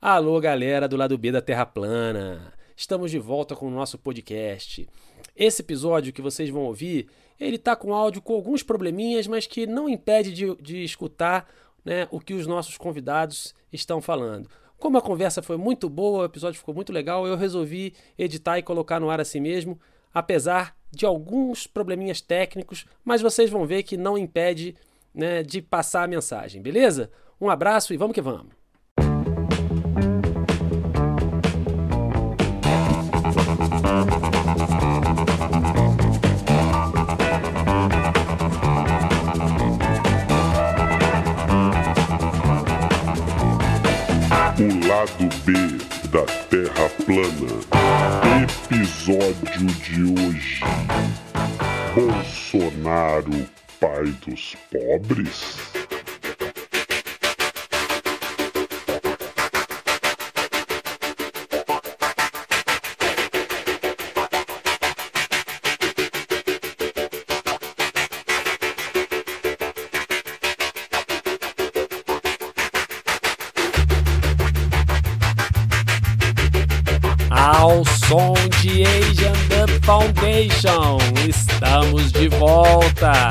Alô, galera do lado B da Terra Plana. Estamos de volta com o nosso podcast. Esse episódio que vocês vão ouvir, ele tá com áudio com alguns probleminhas, mas que não impede de, de escutar né, o que os nossos convidados estão falando. Como a conversa foi muito boa, o episódio ficou muito legal, eu resolvi editar e colocar no ar assim mesmo, apesar de alguns probleminhas técnicos, mas vocês vão ver que não impede né, de passar a mensagem, beleza? Um abraço e vamos que vamos. O lado B da Terra Plana. Episódio de hoje. Bolsonaro, pai dos pobres? Volta!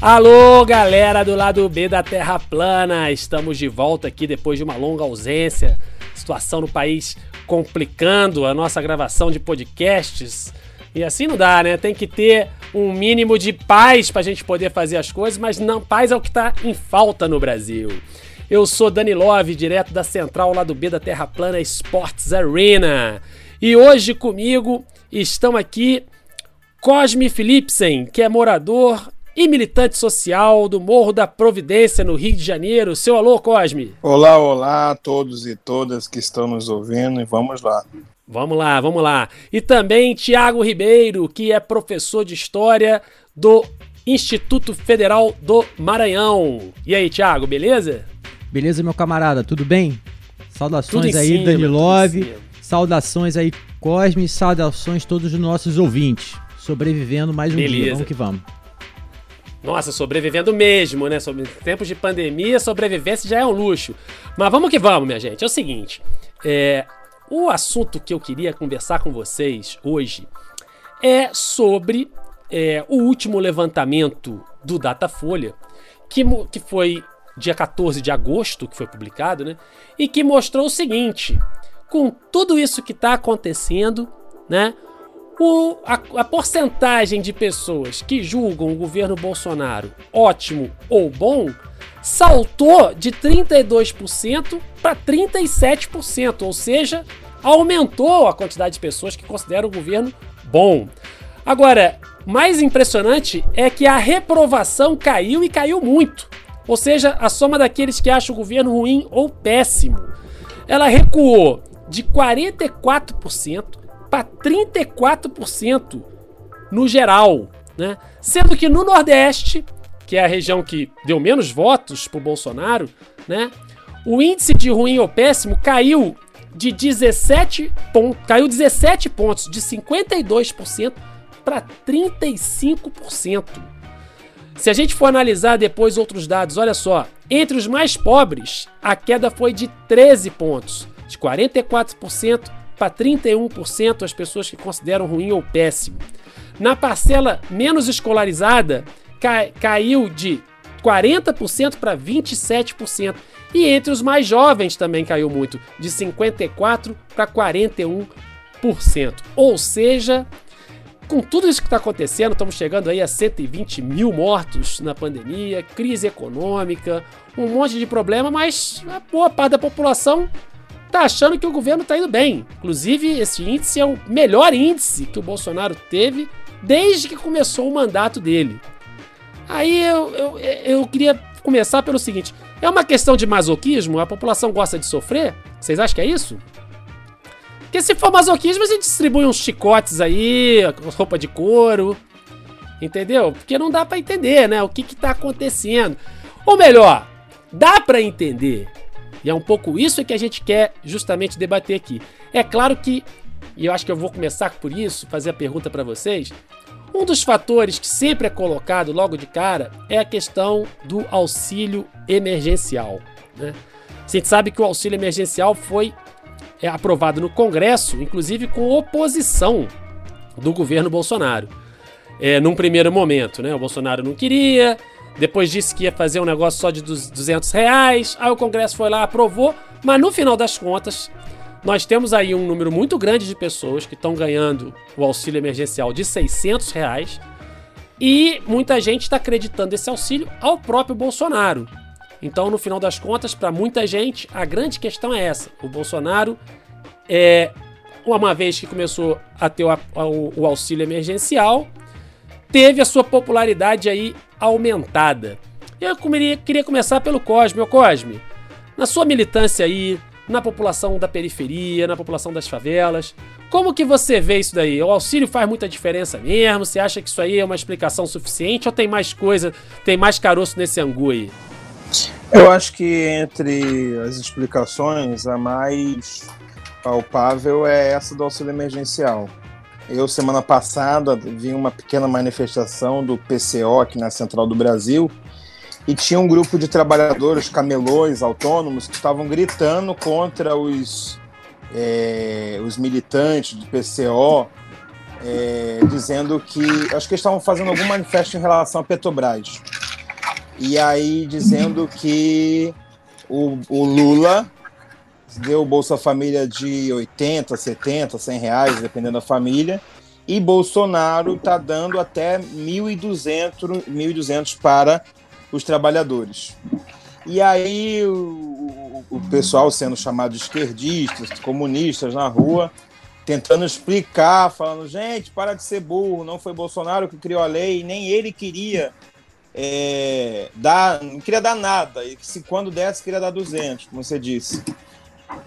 Alô, galera do lado B da Terra Plana! Estamos de volta aqui depois de uma longa ausência. Situação no país complicando a nossa gravação de podcasts. E assim não dá, né? Tem que ter um mínimo de paz pra gente poder fazer as coisas, mas não, paz é o que tá em falta no Brasil. Eu sou Dani Love, direto da central lado B da Terra Plana Sports Arena. E hoje comigo estão aqui Cosme Philipsen, que é morador e militante social do Morro da Providência, no Rio de Janeiro. Seu alô, Cosme. Olá, olá a todos e todas que estão nos ouvindo e vamos lá. Vamos lá, vamos lá. E também Tiago Ribeiro, que é professor de História do Instituto Federal do Maranhão. E aí, Tiago, beleza? Beleza, meu camarada, tudo bem? Tudo Saudações em aí, cima, Dani tudo Love. Saudações aí, Cosme. Saudações todos os nossos ouvintes. Sobrevivendo mais um Beleza. dia. Vamos que vamos. Nossa, sobrevivendo mesmo, né? Sobre tempos de pandemia, sobrevivência já é um luxo. Mas vamos que vamos, minha gente. É o seguinte, é, o assunto que eu queria conversar com vocês hoje é sobre é, o último levantamento do Datafolha, que, que foi dia 14 de agosto, que foi publicado, né? E que mostrou o seguinte: com tudo isso que está acontecendo, né? O- a, a porcentagem de pessoas que julgam o governo Bolsonaro ótimo ou bom saltou de 32% para 37%, ou seja, aumentou a quantidade de pessoas que consideram o governo bom. Agora, mais impressionante é que a reprovação caiu e caiu muito. Ou seja, a soma daqueles que acham o governo ruim ou péssimo. Ela recuou de 44% para 34% no geral, né? Sendo que no Nordeste, que é a região que deu menos votos pro Bolsonaro, né? O índice de ruim ou péssimo caiu de 17 pontos, caiu 17 pontos, de 52% para 35%. Se a gente for analisar depois outros dados, olha só, entre os mais pobres, a queda foi de 13 pontos, de 44% para 31% as pessoas que consideram ruim ou péssimo. Na parcela menos escolarizada, ca- caiu de 40% para 27%. E entre os mais jovens também caiu muito, de 54% para 41%. Ou seja, com tudo isso que está acontecendo, estamos chegando aí a 120 mil mortos na pandemia, crise econômica, um monte de problema, mas a boa parte da população tá achando que o governo está indo bem. Inclusive, esse índice é o melhor índice que o Bolsonaro teve desde que começou o mandato dele. Aí eu, eu, eu queria começar pelo seguinte: é uma questão de masoquismo? A população gosta de sofrer? Vocês acham que é isso? Porque se for masoquismo, você distribui uns chicotes aí, roupa de couro. Entendeu? Porque não dá para entender, né? O que que tá acontecendo. Ou melhor, dá para entender. E é um pouco isso que a gente quer justamente debater aqui. É claro que, e eu acho que eu vou começar por isso, fazer a pergunta para vocês. Um dos fatores que sempre é colocado logo de cara é a questão do auxílio emergencial. Né? A gente sabe que o auxílio emergencial foi é, aprovado no Congresso, inclusive com oposição do governo Bolsonaro. É, num primeiro momento, né? O Bolsonaro não queria, depois disse que ia fazer um negócio só de 200 reais, aí o Congresso foi lá, aprovou, mas no final das contas, nós temos aí um número muito grande de pessoas que estão ganhando o auxílio emergencial de 600 reais. E muita gente está acreditando esse auxílio ao próprio Bolsonaro. Então, no final das contas, para muita gente, a grande questão é essa: o Bolsonaro é uma vez que começou a ter o, o, auxílio emergencial, teve a sua popularidade aí aumentada. Eu queria, queria começar pelo Cosme. Ô Cosme, na sua militância aí, na população da periferia, na população das favelas, como que você vê isso daí? O auxílio faz muita diferença mesmo? Você acha que isso aí é uma explicação suficiente ou tem mais coisa, tem mais caroço nesse angu aí? Eu acho que entre as explicações, a mais palpável é essa do auxílio emergencial. Eu, semana passada, vi uma pequena manifestação do PCO aqui na Central do Brasil e tinha um grupo de trabalhadores, camelões, autônomos, que estavam gritando contra os, é, os militantes do PCO, é, dizendo que. Acho que eles estavam fazendo algum manifesto em relação à Petrobras. E aí dizendo que o, o Lula deu Bolsa Família de 80, 70, 100 reais, dependendo da família, e Bolsonaro está dando até 1.200, 1.200 para os trabalhadores. E aí o, o, pessoal sendo chamado de esquerdistas, comunistas na rua, tentando explicar, falando, gente, para de ser burro, não foi Bolsonaro que criou a lei, nem ele queria é, dar, não queria dar nada, e se quando desse queria dar 200, como você disse.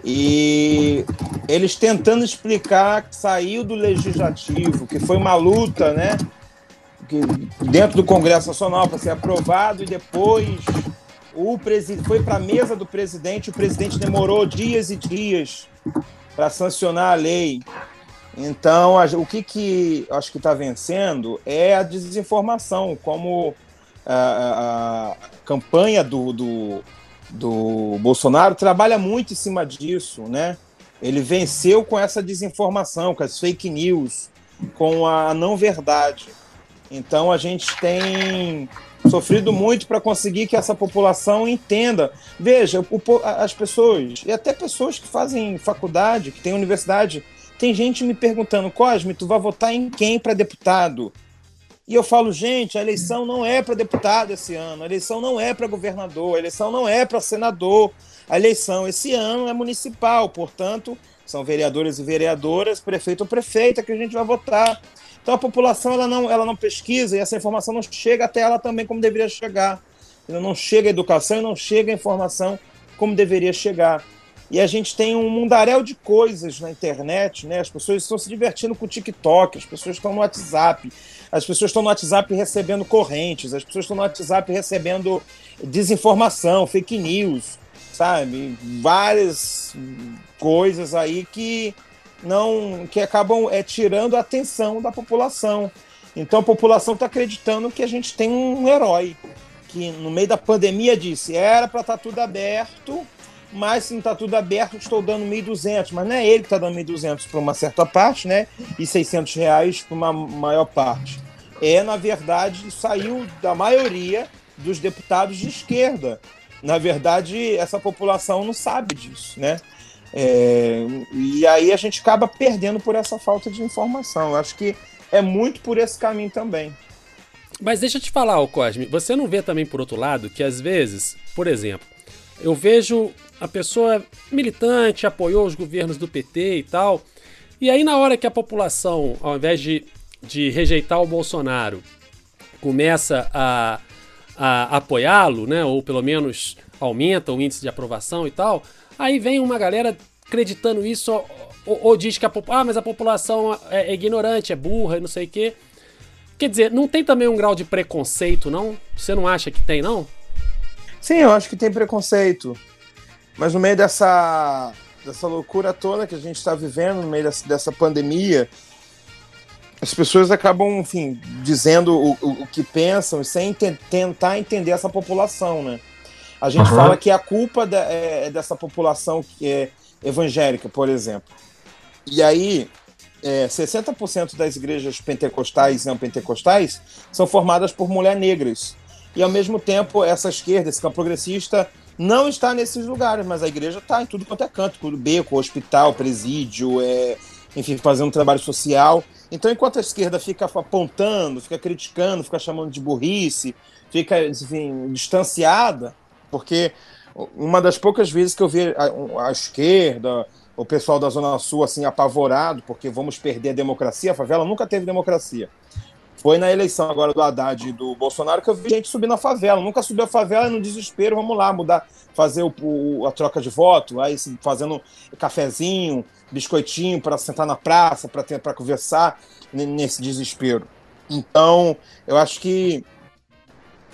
E eles tentando explicar que saiu do legislativo, que foi uma luta, né? Que dentro do Congresso Nacional para ser aprovado e depois o presidente foi para a mesa do presidente, o presidente demorou dias e dias para sancionar a lei. Então, o que, que acho que está vencendo é a desinformação, como a, a, a campanha do, do, do Bolsonaro trabalha muito em cima disso, né? Ele venceu com essa desinformação, com as fake news, com a não verdade. Então a gente tem sofrido muito para conseguir que essa população entenda. Veja, o, as pessoas, e até pessoas que fazem faculdade, que têm universidade, tem gente me perguntando, Cosme, tu vai votar em quem para deputado? E eu falo, gente, a eleição não é para deputado esse ano, a eleição não é para governador, a eleição não é para senador. A eleição esse ano é municipal, portanto, são vereadores e vereadoras, prefeito ou prefeita que a gente vai votar. Então a população ela não, ela não pesquisa e essa informação não chega até ela também como deveria chegar. Não chega a educação e não chega a informação como deveria chegar. E a gente tem um mundaréu de coisas na internet, né? As pessoas estão se divertindo com o TikTok, as pessoas estão no WhatsApp, as pessoas estão no WhatsApp recebendo correntes, as pessoas estão no WhatsApp recebendo desinformação, fake news, sabe? Várias coisas aí que não que acabam é, tirando a atenção da população. Então a população está acreditando que a gente tem um herói que no meio da pandemia disse era para estar tá tudo aberto mas não está tudo aberto, estou dando 1.200, mas não é ele que está dando 1.200 para uma certa parte, né? E 600 reais para uma maior parte. É, na verdade, saiu da maioria dos deputados de esquerda. Na verdade, essa população não sabe disso, né? É, e aí a gente acaba perdendo por essa falta de informação. Eu acho que é muito por esse caminho também. Mas deixa eu te falar, Cosme, você não vê também por outro lado que às vezes, por exemplo, eu vejo a pessoa militante, apoiou os governos do PT e tal. E aí, na hora que a população, ao invés de, de rejeitar o Bolsonaro, começa a, a apoiá-lo, né? Ou pelo menos aumenta o índice de aprovação e tal, aí vem uma galera acreditando isso, ou, ou diz que a, ah, mas a população é, é ignorante, é burra não sei o quê. Quer dizer, não tem também um grau de preconceito, não? Você não acha que tem, não? Sim, eu acho que tem preconceito. Mas no meio dessa, dessa loucura toda que a gente está vivendo, no meio dessa, dessa pandemia, as pessoas acabam, enfim, dizendo o, o, o que pensam sem te tentar entender essa população, né? A gente uhum. fala que a culpa de, é, é, dessa população que é evangélica, por exemplo. E aí, é, 60% das igrejas pentecostais e não pentecostais são formadas por mulheres negras. E ao mesmo tempo, essa esquerda, esse campo progressista, não está nesses lugares, mas a igreja está em tudo quanto é canto, beco, hospital, presídio, é, enfim, fazendo trabalho social. Então, enquanto a esquerda fica apontando, fica criticando, fica chamando de burrice, fica, enfim, distanciada, porque uma das poucas vezes que eu vi a, a, esquerda, o pessoal da Zona Sul, assim, apavorado, porque vamos perder a democracia, a favela nunca teve democracia. Foi na eleição agora do Haddad e do Bolsonaro que eu vi gente subir na favela. Nunca subiu a favela e no desespero, vamos lá, mudar, fazer o, o, a troca de voto, aí fazendo cafezinho, biscoitinho para sentar na praça, para conversar nesse desespero. Então, eu acho que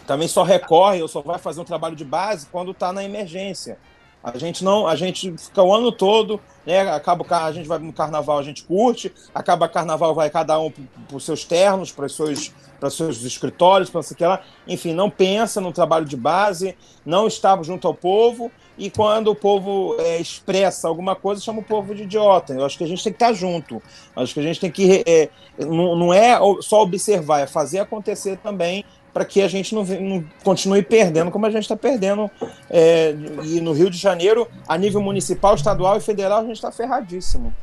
também só recorre ou só vai fazer um trabalho de base quando está na emergência. A gente não, a gente fica o ano todo, né? Acaba a gente vai no carnaval, a gente curte, acaba carnaval, vai cada um para os seus ternos, para os seus, para seus escritórios, para que lá. Enfim, não pensa no trabalho de base, não está junto ao povo, e quando o povo é, expressa alguma coisa, chama o povo de idiota. Eu acho que a gente tem que estar junto. Eu acho que a gente tem que. É, não, não é só observar, é fazer acontecer também para que a gente não, não, continue perdendo como a gente está perdendo. É, e no Rio de Janeiro, a nível municipal, estadual e federal, a gente está ferradíssimo.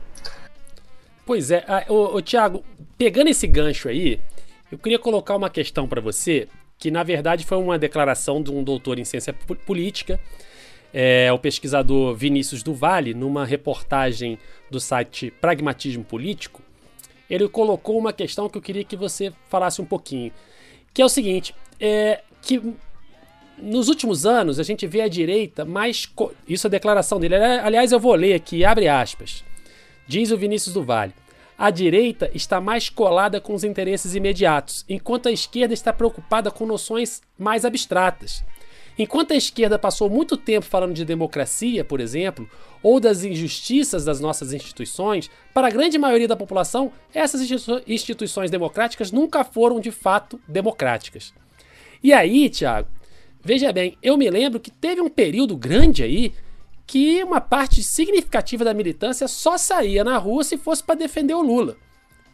Pois é, o, Tiago, pegando esse gancho aí, eu queria colocar uma questão para você, que na verdade foi uma declaração de um doutor em ciência política, é, o pesquisador Vinícius Duvalle, numa reportagem do site Pragmatismo Político, ele colocou uma questão que eu queria que você falasse um pouquinho que é o seguinte, é que nos últimos anos a gente vê a direita mais. Isso é a declaração dele. Aliás, eu vou ler aqui, abre aspas. Diz o Vinícius do Vale. A direita está mais colada com os interesses imediatos, enquanto a esquerda está preocupada com noções mais abstratas. Enquanto a esquerda passou muito tempo falando de democracia, por exemplo, ou das injustiças das nossas instituições, para a grande maioria da população, essas instituições democráticas nunca foram de fato democráticas. E aí, Tiago, veja bem, eu me lembro que teve um período grande aí que uma parte significativa da militância só saía na rua se fosse para defender o Lula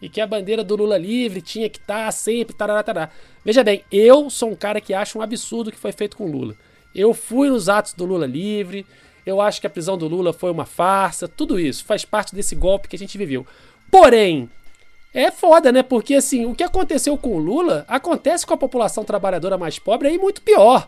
e que a bandeira do Lula livre tinha que estar tá sempre. Tarará, tarará. Veja bem, eu sou um cara que acha um absurdo o que foi feito com o Lula. Eu fui nos atos do Lula livre, eu acho que a prisão do Lula foi uma farsa, tudo isso faz parte desse golpe que a gente viveu. Porém, é foda, né? Porque assim, o que aconteceu com o Lula acontece com a população trabalhadora mais pobre aí muito pior.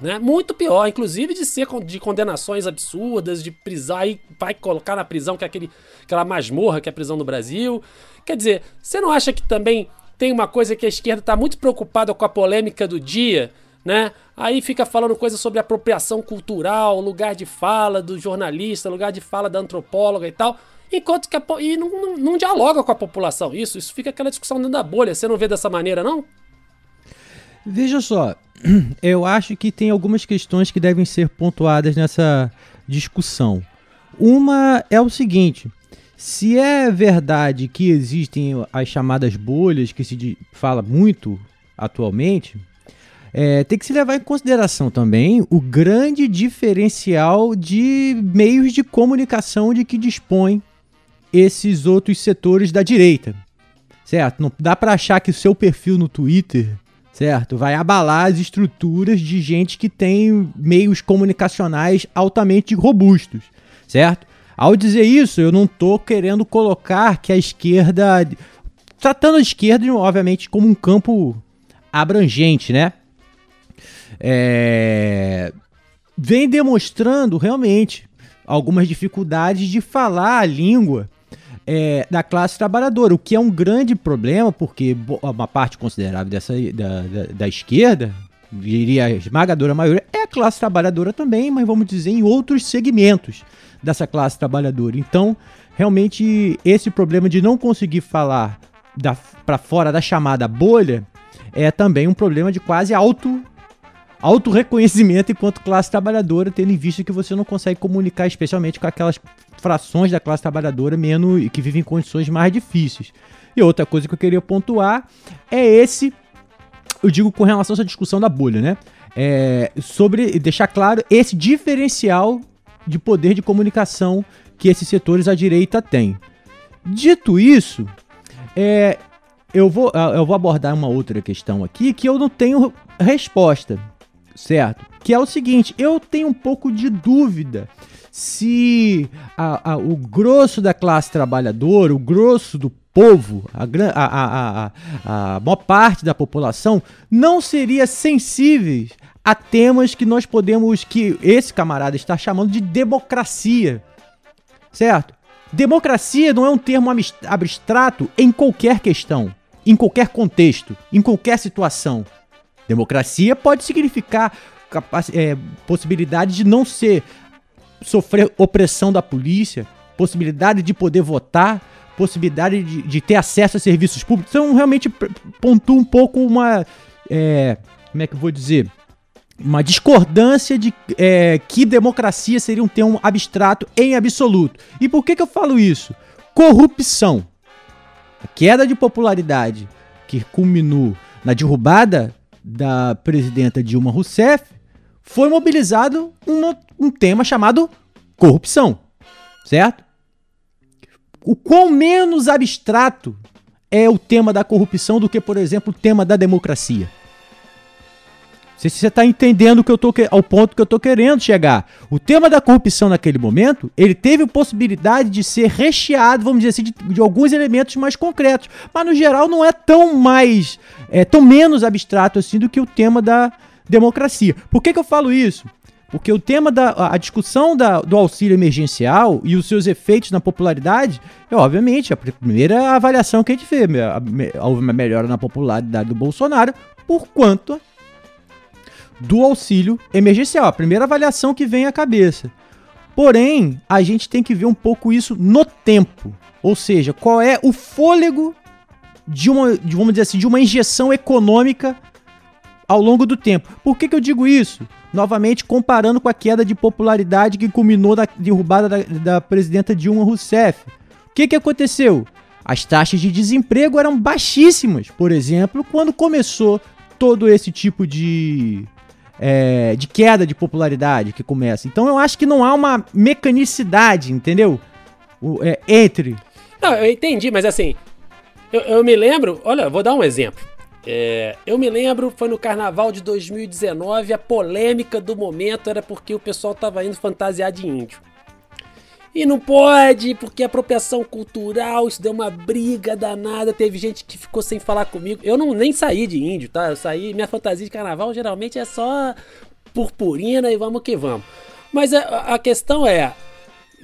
Né? Muito pior, inclusive de ser de condenações absurdas, de prisão, aí vai colocar na prisão que é aquele, aquela masmorra que é a prisão no Brasil. Quer dizer, você não acha que também tem uma coisa que a esquerda está muito preocupada com a polêmica do dia, né? Aí fica falando coisas sobre apropriação cultural, lugar de fala do jornalista, lugar de fala da antropóloga e tal. Enquanto que a, e não, não, não dialoga com a população. Isso, isso fica aquela discussão dentro da bolha. Você não vê dessa maneira, não? Veja só, eu acho que tem algumas questões que devem ser pontuadas nessa discussão. Uma é o seguinte: se é verdade que existem as chamadas bolhas, que se fala muito atualmente, é, tem que se levar em consideração também o grande diferencial de meios de comunicação de que dispõem esses outros setores da direita. Certo? Não dá para achar que o seu perfil no Twitter certo? Vai abalar as estruturas de gente que tem meios comunicacionais altamente robustos, certo? Ao dizer isso, eu não estou querendo colocar que a esquerda. Tratando a esquerda, obviamente, como um campo abrangente, né? É... Vem demonstrando realmente algumas dificuldades de falar a língua é, da classe trabalhadora, o que é um grande problema, porque uma parte considerável dessa, da, da, da esquerda, diria a esmagadora maioria, é a classe trabalhadora também, mas vamos dizer em outros segmentos dessa classe trabalhadora. Então, realmente, esse problema de não conseguir falar para fora da chamada bolha é também um problema de quase auto auto-reconhecimento enquanto classe trabalhadora, tendo em vista que você não consegue comunicar, especialmente com aquelas frações da classe trabalhadora menos que vivem em condições mais difíceis. E outra coisa que eu queria pontuar é esse, eu digo com relação a essa discussão da bolha, né? É, sobre deixar claro esse diferencial de poder de comunicação que esses setores à direita têm. Dito isso, é, eu, vou, eu vou abordar uma outra questão aqui que eu não tenho resposta certo? Que é o seguinte, eu tenho um pouco de dúvida se a, a, o grosso da classe trabalhadora, o grosso do povo, a, a, a, a maior parte da população, não seria sensíveis a temas que nós podemos, que esse camarada está chamando de democracia, certo? Democracia não é um termo abstrato em qualquer questão, em qualquer contexto, em qualquer situação. Democracia pode significar é, possibilidade de não ser sofrer opressão da polícia, possibilidade de poder votar, possibilidade de, de ter acesso a serviços públicos. Então, realmente pontua um pouco uma. É, como é que eu vou dizer? Uma discordância de é, que democracia seria um termo abstrato em absoluto. E por que, que eu falo isso? Corrupção. A queda de popularidade que culminou na derrubada da presidenta Dilma Rousseff, foi mobilizado um, um tema chamado corrupção, certo? O quão menos abstrato é o tema da corrupção do que, por exemplo, o tema da democracia sei se você está entendendo que eu tô, ao ponto que eu estou querendo chegar. O tema da corrupção naquele momento, ele teve possibilidade de ser recheado, vamos dizer assim, de, de alguns elementos mais concretos. Mas no geral não é tão mais, é tão menos abstrato assim do que o tema da democracia. Por que, que eu falo isso? Porque o tema da a discussão da, do auxílio emergencial e os seus efeitos na popularidade é, obviamente, a primeira avaliação que a gente vê. Houve uma melhora na popularidade do Bolsonaro, por quanto do auxílio emergencial, a primeira avaliação que vem à cabeça. Porém, a gente tem que ver um pouco isso no tempo. Ou seja, qual é o fôlego de uma, de, vamos dizer assim, de uma injeção econômica ao longo do tempo. Por que, que eu digo isso? Novamente comparando com a queda de popularidade que culminou na derrubada da, da presidenta Dilma Rousseff. O que, que aconteceu? As taxas de desemprego eram baixíssimas, por exemplo, quando começou todo esse tipo de é, de queda de popularidade que começa. Então eu acho que não há uma mecanicidade, entendeu? O, é, entre. Não, eu entendi, mas assim, eu, eu me lembro, olha, vou dar um exemplo. É, eu me lembro, foi no carnaval de 2019, a polêmica do momento era porque o pessoal tava indo fantasiar de índio. E não pode, porque apropriação cultural, isso deu uma briga danada. Teve gente que ficou sem falar comigo. Eu não nem saí de índio, tá? Eu saí, minha fantasia de carnaval geralmente é só purpurina e vamos que vamos. Mas a, a questão é,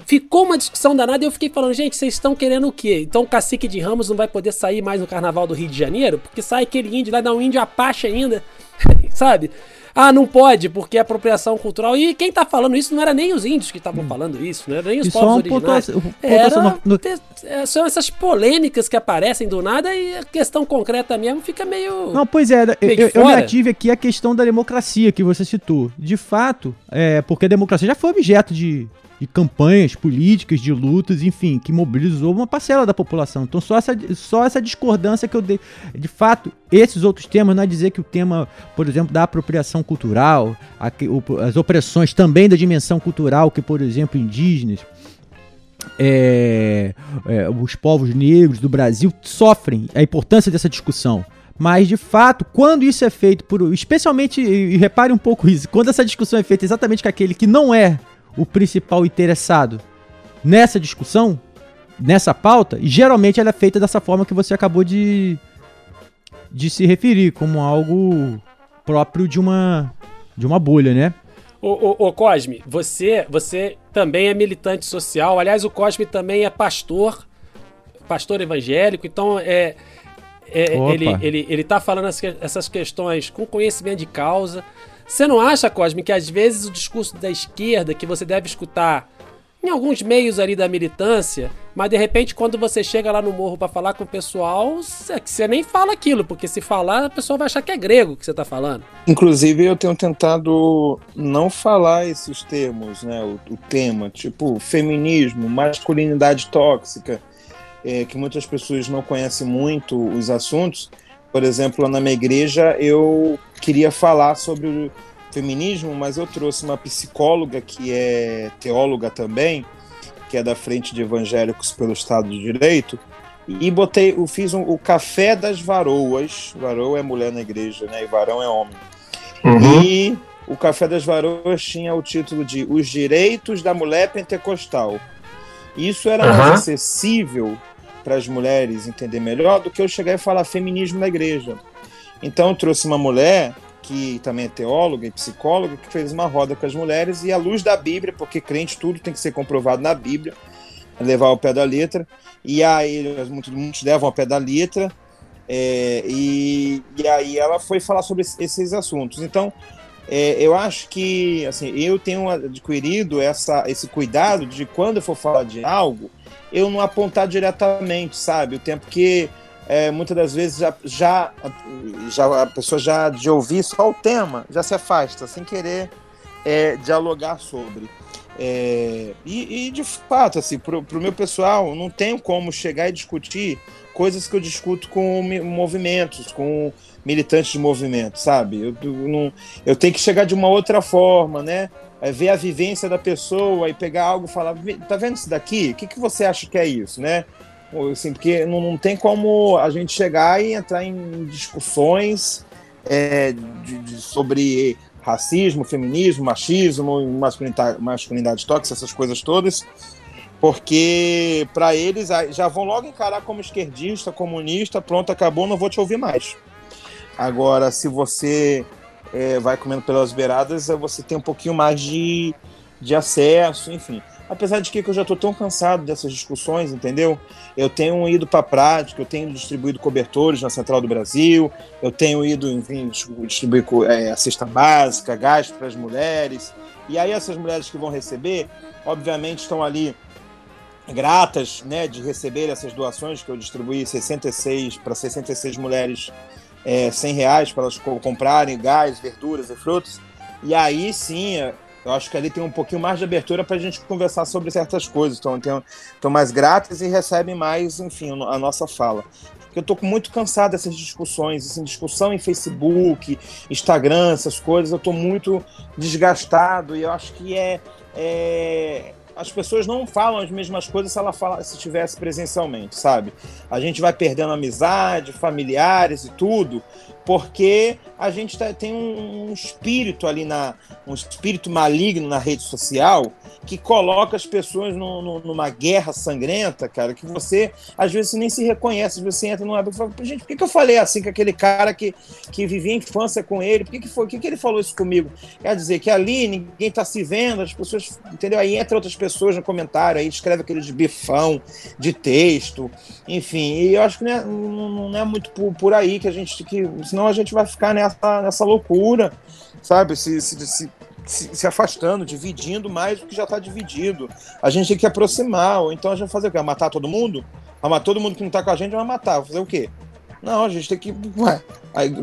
ficou uma discussão danada e eu fiquei falando, gente, vocês estão querendo o quê? Então o cacique de Ramos não vai poder sair mais no carnaval do Rio de Janeiro? Porque sai aquele índio lá, dá um índio Apache ainda, sabe? Ah, não pode, porque é apropriação cultural. E quem tá falando isso não era nem os índios que estavam falando isso, não era nem os e povos originais. era, no. É, são essas polêmicas que aparecem do nada e a questão concreta mesmo fica meio. Não, pois é, eu, eu, me ative aqui a questão da democracia que você citou. De fato, é, porque a democracia já foi objeto de de campanhas políticas, de lutas, enfim, que mobilizou uma parcela da população. Então, só essa, só essa discordância que eu dei. De fato, esses outros temas, não é dizer que o tema, por exemplo, da apropriação cultural, as opressões também da dimensão cultural, que, por exemplo, indígenas. É, é, os povos negros do Brasil sofrem a importância dessa discussão. Mas, de fato, quando isso é feito por. Especialmente, e repare um pouco isso, quando essa discussão é feita exatamente com aquele que não é o principal interessado nessa discussão, nessa pauta, e geralmente ela é feita dessa forma que você acabou de, de se referir, como algo próprio de uma, de uma bolha, né? Ô, ô, ô, Cosme, você, você também é militante social. Aliás, o Cosme também é pastor, pastor evangélico. Então, é, é ele, ele, ele tá falando essas questões com conhecimento de causa. Você não acha, Cosme, que às vezes o discurso da esquerda que você deve escutar em alguns meios ali da militância, mas de repente quando você chega lá no morro para falar com o pessoal, você nem fala aquilo, porque se falar a pessoa vai achar que é grego que você tá falando. Inclusive eu tenho tentado não falar esses termos, né, o, o tema, tipo feminismo, masculinidade tóxica, é, que muitas pessoas não conhecem muito os assuntos. Por exemplo, na minha igreja eu queria falar sobre o feminismo, mas eu trouxe uma psicóloga que é teóloga também, que é da Frente de Evangélicos pelo Estado de Direito, e botei, eu fiz um, o Café das Varoas. Varoa é mulher na igreja, né? E varão é homem. Uhum. E o Café das Varoas tinha o título de Os Direitos da Mulher Pentecostal. Isso era uhum. mais acessível para as mulheres entender melhor do que eu chegar e falar feminismo na igreja. Então trouxe uma mulher que também é teóloga e psicóloga, que fez uma roda com as mulheres e à luz da Bíblia, porque crente tudo tem que ser comprovado na Bíblia, levar ao pé da letra. E aí muitos, muitos levam ao pé da letra. É, e, e aí ela foi falar sobre esses assuntos. Então, é, eu acho que assim, eu tenho adquirido essa, esse cuidado de quando eu for falar de algo, eu não apontar diretamente, sabe? O tempo que é, muitas das vezes já, já, já a pessoa já de ouvir só o tema já se afasta, sem querer é, dialogar sobre. É, e, e, de fato, assim, para o meu pessoal, não tenho como chegar e discutir coisas que eu discuto com movimentos, com militantes de movimento, sabe? Eu, eu, não, eu tenho que chegar de uma outra forma, né? É ver a vivência da pessoa e pegar algo e falar, tá vendo isso daqui? O que, que você acha que é isso, né? Assim, porque não, não tem como a gente chegar e entrar em discussões é, de, de, sobre racismo, feminismo, machismo, masculinidade, masculinidade tóxica, essas coisas todas, porque para eles já vão logo encarar como esquerdista, comunista, pronto, acabou, não vou te ouvir mais. Agora, se você é, vai comendo pelas beiradas, você tem um pouquinho mais de, de acesso, enfim. Apesar de que eu já estou tão cansado dessas discussões, entendeu? Eu tenho ido para a prática, eu tenho distribuído cobertores na Central do Brasil, eu tenho ido, enfim, distribuir é, a cesta básica, gás para as mulheres. E aí essas mulheres que vão receber, obviamente, estão ali gratas né, de receber essas doações que eu distribuí 66 para 66 mulheres é, 100 reais para elas comprarem gás, verduras e frutas. E aí sim, eu acho que ali tem um pouquinho mais de abertura para a gente conversar sobre certas coisas. Então, estão mais gratas e recebem mais, enfim, a nossa fala. Porque eu estou muito cansado dessas discussões, assim, discussão em Facebook, Instagram, essas coisas. Eu estou muito desgastado e eu acho que é, é as pessoas não falam as mesmas coisas se ela fala, se estivesse presencialmente, sabe? A gente vai perdendo amizade, familiares e tudo, porque a gente tá, tem um, um, espírito ali na um espírito maligno na rede social que coloca as pessoas no, no, numa guerra sangrenta, cara, que você às vezes nem se reconhece, você entra numa e fala, gente, por que, que eu falei assim com aquele cara que, que vivia a infância com ele? Por que, que foi? Por que, que ele falou isso comigo? Quer dizer que ali ninguém tá se vendo, as pessoas, entendeu? Aí entra outras pessoas no comentário, aí escreve aquele de bifão de texto, enfim, e eu acho que não é, não é muito por, por aí que a gente que senão a gente vai ficar nessa, nessa loucura, sabe? Se, se, se, se, afastando, dividindo mais do que já está dividido. A gente tem que aproximar, ou então a gente vai fazer o quê? Vai matar todo mundo? Vai matar todo mundo que não está com a gente, vai matar. Vai fazer o quê? Não, a gente tem que.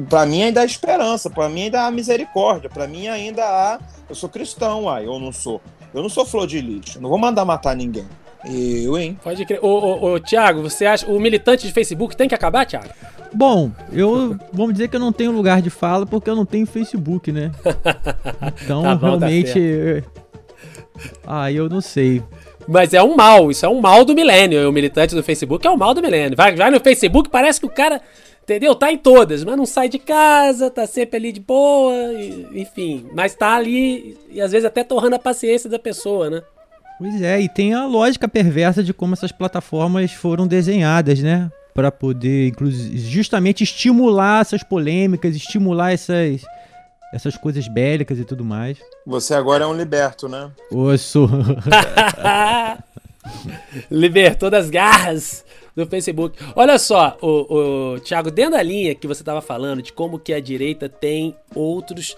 Pra mim ainda há esperança, pra mim ainda há misericórdia, pra mim ainda há. Eu sou cristão, uai, eu não sou. Eu não sou flor de lixo, não vou mandar matar ninguém. Eu, hein? Pode crer. Ô, ô, ô, Thiago, você acha. O militante de Facebook tem que acabar, Thiago? Bom, eu. Vamos dizer que eu não tenho lugar de fala porque eu não tenho Facebook, né? Então, tá bom, tá realmente. Tá ah, eu não sei. Mas é um mal, isso é um mal do milênio. O militante do Facebook é o mal do milênio. Vai, vai no Facebook, parece que o cara, entendeu? Tá em todas, mas não sai de casa, tá sempre ali de boa, enfim. Mas tá ali e às vezes até torrando a paciência da pessoa, né? Pois é, e tem a lógica perversa de como essas plataformas foram desenhadas, né? Para poder, inclusive, justamente estimular essas polêmicas, estimular essas, essas coisas bélicas e tudo mais. Você agora é um liberto, né? Osso. Libertou das garras do Facebook. Olha só, o, o Thiago, dentro da linha que você estava falando de como que a direita tem outros,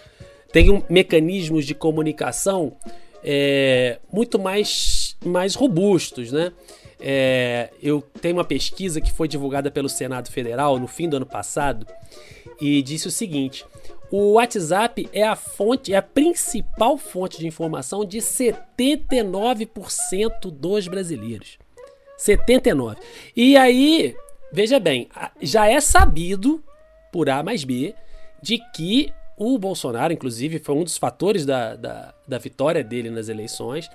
tem um, mecanismos de comunicação é, muito mais mais robustos, né? É, eu tenho uma pesquisa que foi divulgada pelo Senado Federal no fim do ano passado e disse o seguinte: o WhatsApp é a fonte, é a principal fonte de informação de 79% dos brasileiros. 79. E aí, veja bem, já é sabido por A mais B de que o Bolsonaro, inclusive, foi um dos fatores da, da, da vitória dele nas eleições,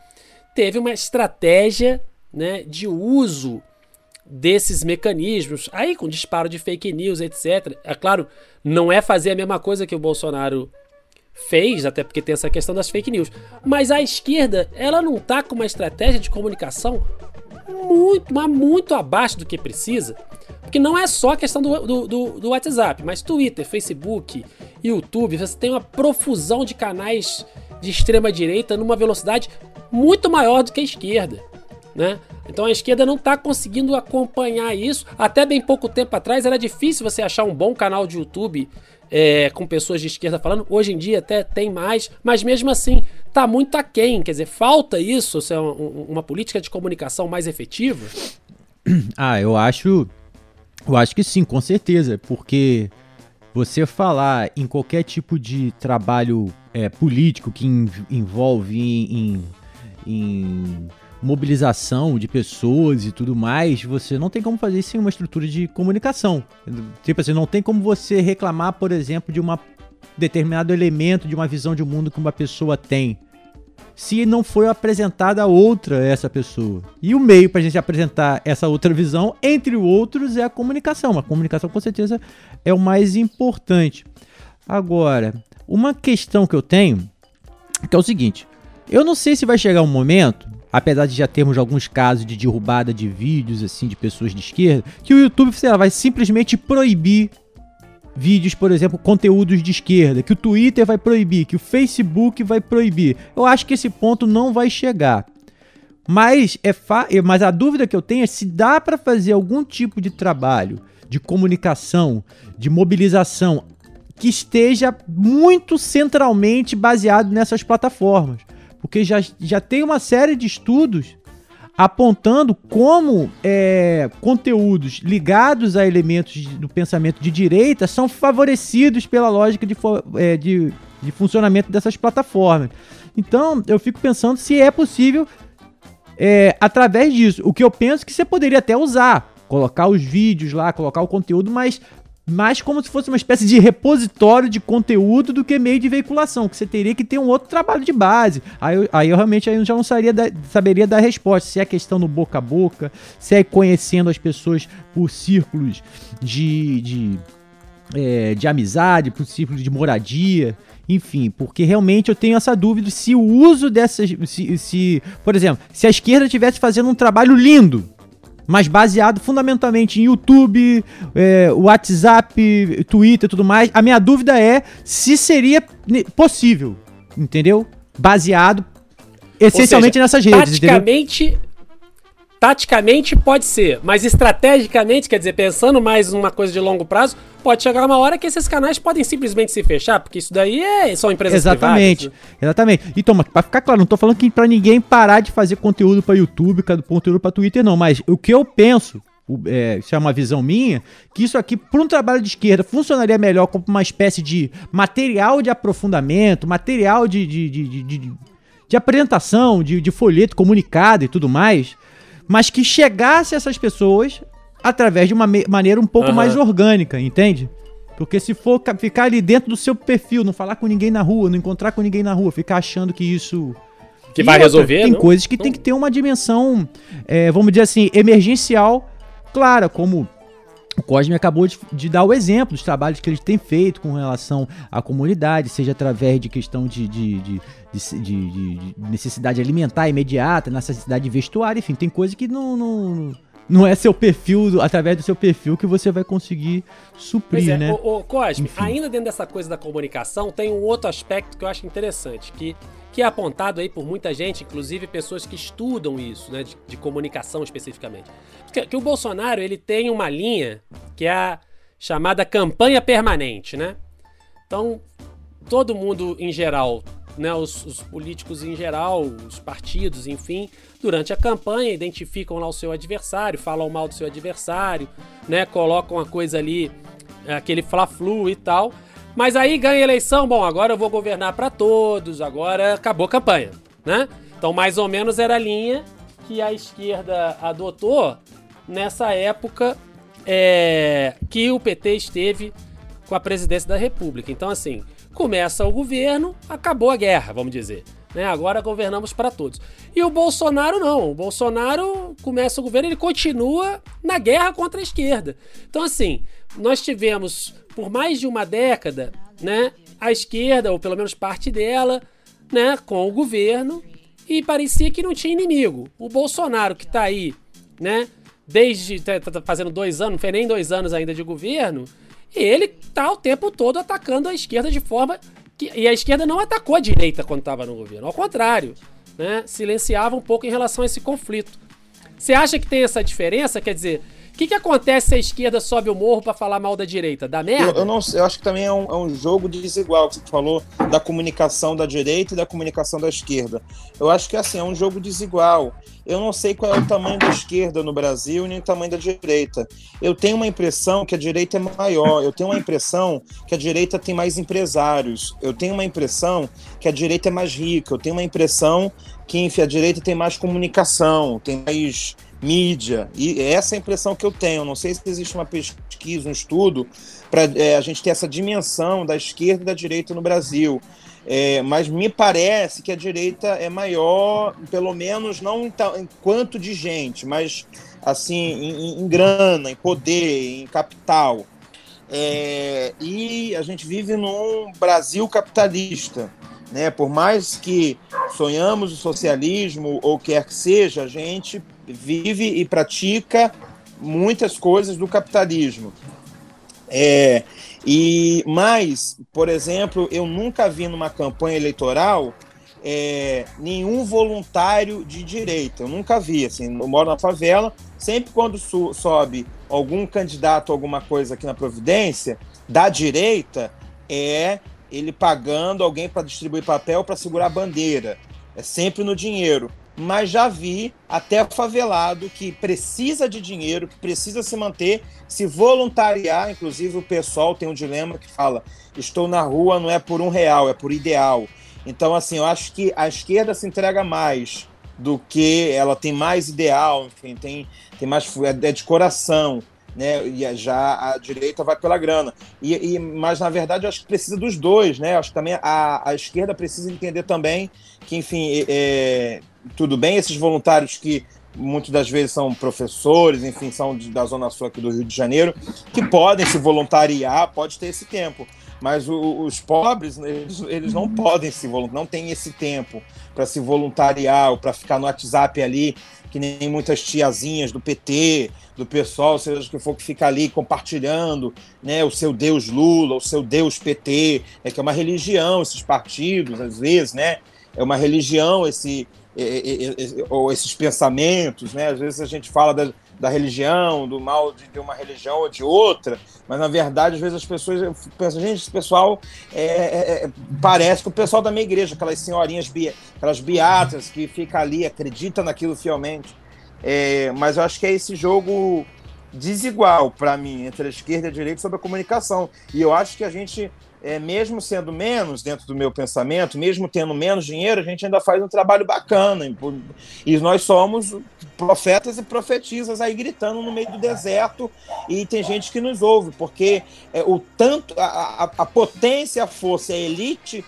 teve uma estratégia né, de uso desses mecanismos, aí com disparo de fake news, etc. É claro, não é fazer a mesma coisa que o Bolsonaro fez, até porque tem essa questão das fake news. Mas a esquerda, ela não tá com uma estratégia de comunicação muito, mas muito abaixo do que precisa. Porque não é só a questão do, do, do, do WhatsApp, mas Twitter, Facebook, YouTube, você tem uma profusão de canais de extrema direita numa velocidade muito maior do que a esquerda. Né? Então a esquerda não está conseguindo acompanhar isso. Até bem pouco tempo atrás era difícil você achar um bom canal de YouTube é, com pessoas de esquerda falando. Hoje em dia até tem mais, mas mesmo assim está muito aquém. Quer dizer, falta isso, é uma, uma política de comunicação mais efetiva? Ah, eu acho. Eu acho que sim, com certeza. Porque você falar em qualquer tipo de trabalho é, político que envolve em, em, em mobilização de pessoas e tudo mais, você não tem como fazer sem uma estrutura de comunicação. Tipo assim, não tem como você reclamar, por exemplo, de um determinado elemento, de uma visão de mundo que uma pessoa tem. Se não foi apresentada outra essa pessoa. E o meio para a gente apresentar essa outra visão, entre outros, é a comunicação. A comunicação, com certeza, é o mais importante. Agora, uma questão que eu tenho, que é o seguinte: eu não sei se vai chegar um momento apesar de já termos alguns casos de derrubada de vídeos assim de pessoas de esquerda, que o YouTube lá, vai simplesmente proibir vídeos, por exemplo, conteúdos de esquerda, que o Twitter vai proibir, que o Facebook vai proibir. Eu acho que esse ponto não vai chegar. Mas é fa... mas a dúvida que eu tenho é se dá para fazer algum tipo de trabalho de comunicação, de mobilização que esteja muito centralmente baseado nessas plataformas porque já, já tem uma série de estudos apontando como é, conteúdos ligados a elementos do pensamento de direita são favorecidos pela lógica de, é, de, de funcionamento dessas plataformas. Então, eu fico pensando se é possível, é, através disso, o que eu penso que você poderia até usar, colocar os vídeos lá, colocar o conteúdo, mas mais como se fosse uma espécie de repositório de conteúdo do que meio de veiculação, que você teria que ter um outro trabalho de base. Aí, eu, aí eu realmente aí eu já não da, saberia dar resposta, se é questão no boca a boca, se é conhecendo as pessoas por círculos de, de, é, de amizade, por círculos de moradia, enfim, porque realmente eu tenho essa dúvida se o uso dessas. Se, se, por exemplo, se a esquerda estivesse fazendo um trabalho lindo mas baseado fundamentalmente em YouTube, é, WhatsApp, Twitter e tudo mais. A minha dúvida é se seria possível, entendeu? Baseado essencialmente seja, nessas redes. Entendeu? Taticamente pode ser, mas estrategicamente, quer dizer, pensando mais numa coisa de longo prazo, pode chegar uma hora que esses canais podem simplesmente se fechar, porque isso daí é, são empresas Exatamente. Privadas, né? Exatamente. Então, para ficar claro, não tô falando que para ninguém parar de fazer conteúdo para YouTube, conteúdo para Twitter não, mas o que eu penso é, isso é uma visão minha, que isso aqui, para um trabalho de esquerda, funcionaria melhor como uma espécie de material de aprofundamento, material de, de, de, de, de apresentação, de, de folheto comunicado e tudo mais, mas que chegasse a essas pessoas através de uma maneira um pouco uhum. mais orgânica, entende? Porque se for ficar ali dentro do seu perfil, não falar com ninguém na rua, não encontrar com ninguém na rua, ficar achando que isso. Que e vai outra, resolver, Tem não? coisas que não. tem que ter uma dimensão, é, vamos dizer assim, emergencial, clara, como o Cosme acabou de, de, dar o exemplo dos trabalhos que ele tem feito com relação à comunidade, seja através de questão de, de, de, de necessidade alimentar imediata, necessidade de vestuário, enfim, tem coisa que não, não, não é seu perfil, através do seu perfil que você vai conseguir suprir, é, né? O, o Cosme, enfim. ainda dentro dessa coisa da comunicação, tem um outro aspecto que eu acho interessante, que que é apontado aí por muita gente, inclusive pessoas que estudam isso, né, de, de comunicação especificamente. Que, que, o Bolsonaro ele tem uma linha que é a chamada campanha permanente, né? Então, todo mundo em geral né, os, os, políticos em geral, os partidos, enfim, durante a campanha identificam lá o seu adversário, falam mal do seu adversário, né, colocam a coisa ali, aquele fla-flu e tal. Mas aí ganha eleição, bom, agora eu vou governar para todos, agora acabou a campanha, né? Então, mais ou menos era a linha que a esquerda adotou nessa época é, que o PT esteve com a presidência da República. Então, assim, começa o governo, acabou a guerra, vamos dizer. Né? Agora governamos para todos. E o Bolsonaro não. O Bolsonaro começa o governo, ele continua na guerra contra a esquerda. Então, assim, nós tivemos por mais de uma década, né, a esquerda, ou pelo menos parte dela, né, com o governo, e parecia que não tinha inimigo. O Bolsonaro, que está aí, né, desde. Tá, tá, fazendo dois anos, não fez nem dois anos ainda de governo, ele tá o tempo todo atacando a esquerda de forma. Que, e a esquerda não atacou a direita quando estava no governo, ao contrário, né, silenciava um pouco em relação a esse conflito. Você acha que tem essa diferença? Quer dizer, o que, que acontece se a esquerda sobe o morro para falar mal da direita? Da merda? Eu, eu, não eu acho que também é um, é um jogo desigual que você falou da comunicação da direita e da comunicação da esquerda. Eu acho que assim, é um jogo desigual. Eu não sei qual é o tamanho da esquerda no Brasil nem o tamanho da direita. Eu tenho uma impressão que a direita é maior. Eu tenho uma impressão que a direita tem mais empresários. Eu tenho uma impressão que a direita é mais rica. Eu tenho uma impressão que enfim, a direita tem mais comunicação, tem mais mídia. E essa é a impressão que eu tenho. Não sei se existe uma pesquisa, um estudo, para é, a gente ter essa dimensão da esquerda e da direita no Brasil. É, mas me parece que a direita é maior, pelo menos não em, quanto de gente, mas assim em, em grana, em poder, em capital. É, e a gente vive num Brasil capitalista. Né? Por mais que sonhamos o socialismo ou quer que seja, a gente vive e pratica muitas coisas do capitalismo. É, e mais, por exemplo, eu nunca vi numa campanha eleitoral é, nenhum voluntário de direita. Eu nunca vi. Assim, eu moro na favela. Sempre quando sobe algum candidato, alguma coisa aqui na Providência, da direita, é ele pagando alguém para distribuir papel para segurar a bandeira. É sempre no dinheiro mas já vi até favelado que precisa de dinheiro, que precisa se manter, se voluntariar. Inclusive, o pessoal tem um dilema que fala: estou na rua não é por um real, é por ideal. Então, assim, eu acho que a esquerda se entrega mais do que ela tem mais ideal, enfim, tem, tem mais é, é de coração. Né, e já a direita vai pela grana. E, e, mas, na verdade, eu acho que precisa dos dois. Né? Eu acho que também a, a esquerda precisa entender também que, enfim, é, tudo bem, esses voluntários que muitas das vezes são professores, enfim, são de, da Zona Sul aqui do Rio de Janeiro, que podem se voluntariar, pode ter esse tempo. Mas o, os pobres, eles, eles não podem se voluntariar, não têm esse tempo para se voluntariar ou para ficar no WhatsApp ali, que nem muitas tiazinhas do PT, do pessoal, seja que for, que fica ali compartilhando né, o seu Deus Lula, o seu Deus PT, é que é uma religião, esses partidos, às vezes, né? É uma religião esse, ou esses pensamentos, né? Às vezes a gente fala da, da religião, do mal de, de, uma religião ou de outra, mas na verdade às vezes as pessoas pensam, gente, esse pessoal é, é, é, parece que o pessoal da minha igreja, aquelas senhorinhas, aquelas beatas que fica ali, acredita naquilo fielmente. É, mas eu acho que é esse jogo desigual para mim entre a esquerda e a direita sobre a comunicação. E eu acho que a gente é, mesmo sendo menos dentro do meu pensamento, mesmo tendo menos dinheiro, a gente ainda faz um trabalho bacana. E nós somos profetas e profetisas aí gritando no meio do deserto e tem gente que nos ouve, porque é, o tanto a, a, a potência, a força, a elite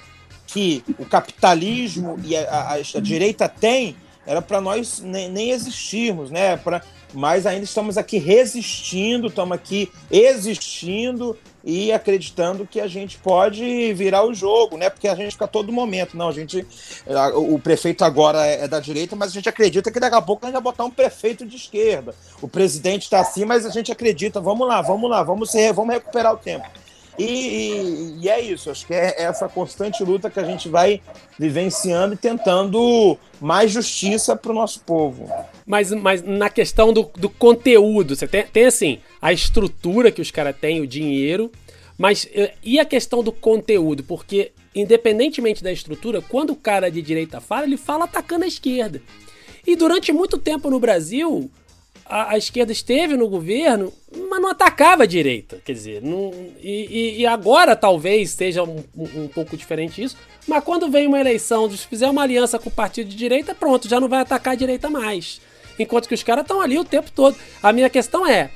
que o capitalismo e a, a, direita tem era para nós nem, nem, existirmos, né? Pra, mas ainda estamos aqui resistindo, estamos aqui existindo e acreditando que a gente pode virar o jogo, né? Porque a gente fica todo momento, não, a gente o prefeito agora é, é da direita, mas a gente acredita que daqui a pouco a gente vai botar um prefeito de esquerda. O presidente está assim, mas a gente acredita, vamos lá, vamos lá, vamos ser, vamos recuperar o tempo. E, e, e, é isso, acho que é essa constante luta que a gente vai vivenciando e tentando mais justiça para o nosso povo. Mas, mas na questão do, do conteúdo, você tem, tem assim, a estrutura que os caras têm, o dinheiro, Mas eh, e a questão do conteúdo? Porque, independentemente da estrutura, quando o cara de direita fala, ele fala atacando a esquerda. E durante muito tempo no Brasil, a, a esquerda esteve no governo, mas não atacava a direita. Quer dizer, não, e, e agora talvez seja um, um, um pouco diferente isso. Mas quando vem uma eleição, se fizer uma aliança com o partido de direita, pronto, já não vai atacar a direita mais. Enquanto que os caras estão ali o tempo todo. A minha questão é: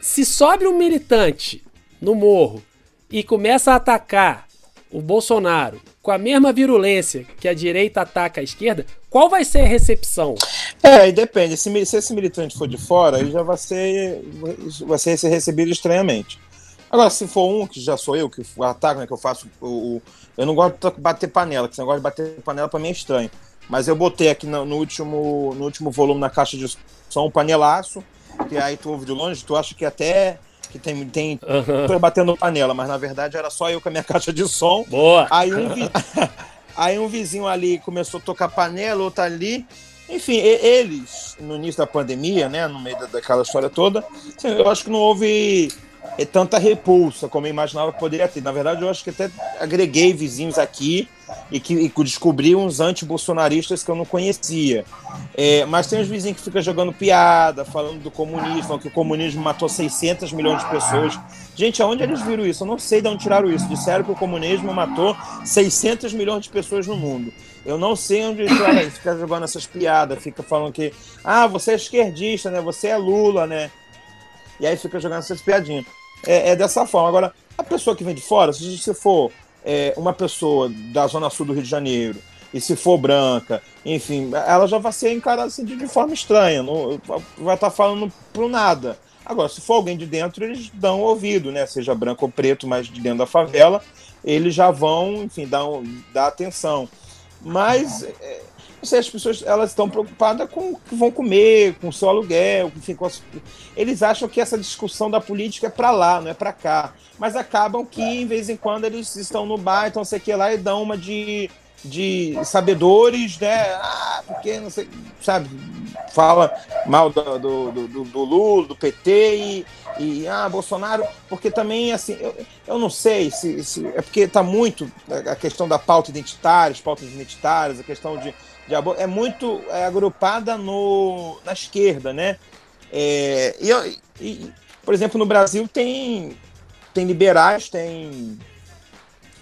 se sobe um militante no morro e começa a atacar o Bolsonaro com a mesma virulência que a direita ataca a esquerda, qual vai ser a recepção? É, depende. Se, se esse militante for de fora, ele já vai ser, vai ser recebido estranhamente. Agora, se for um, que já sou eu, que ataco, né, que eu faço o, o, Eu não gosto de bater panela, que esse negócio de bater panela pra mim é estranho. Mas eu botei aqui no, no, último, no último volume na caixa de som um panelaço, que aí tu ouve de longe, tu acha que até que tem, tem uhum. batendo panela, mas na verdade era só eu com a minha caixa de som. Boa! Aí um, vi... aí um vizinho ali começou a tocar panela, outro ali. Enfim, eles, no início da pandemia, né, no meio daquela história toda, eu acho que não houve é tanta repulsa como eu imaginava que poderia ter. Na verdade, eu acho que até agreguei vizinhos aqui e que e descobri uns anti-bolsonaristas que eu não conhecia. É, mas tem uns vizinhos que ficam jogando piada, falando do comunismo, falando que o comunismo matou 600 milhões de pessoas. Gente, aonde eles viram isso? Eu não sei de onde tiraram isso. Disseram que o comunismo matou 600 milhões de pessoas no mundo. Eu não sei onde eles tiraram. Fica jogando essas piadas, fica falando que, ah, você é esquerdista, né? Você é Lula, né? E aí fica jogando essas piadinhas. É, é dessa forma. Agora, a pessoa que vem de fora, se você for é, uma pessoa da zona sul do Rio de Janeiro, e se for branca, enfim, ela já vai ser encarada assim, de, de forma estranha, não, vai estar tá falando pro nada. Agora, se for alguém de dentro, eles dão ouvido, né? Seja branco ou preto, mas de dentro da favela, eles já vão, enfim, dar, dar atenção. Mas é, sei, as pessoas elas estão preocupadas com o que vão comer, com o seu aluguel, enfim, com as... eles acham que essa discussão da política é para lá, não é para cá. Mas acabam que, em vez em quando, eles estão no bar, então sei que lá e dão uma de, de sabedores, né? Ah, porque não sei, sabe, fala mal do, do, do, do Lula, do PT e, e ah, Bolsonaro, porque também, assim, eu, eu não sei se, se é porque está muito a questão da pauta identitária, as pautas identitárias, a questão de de aborto é muito é, agrupada no, na esquerda, né? É, e, e, por exemplo, no Brasil tem, tem liberais, tem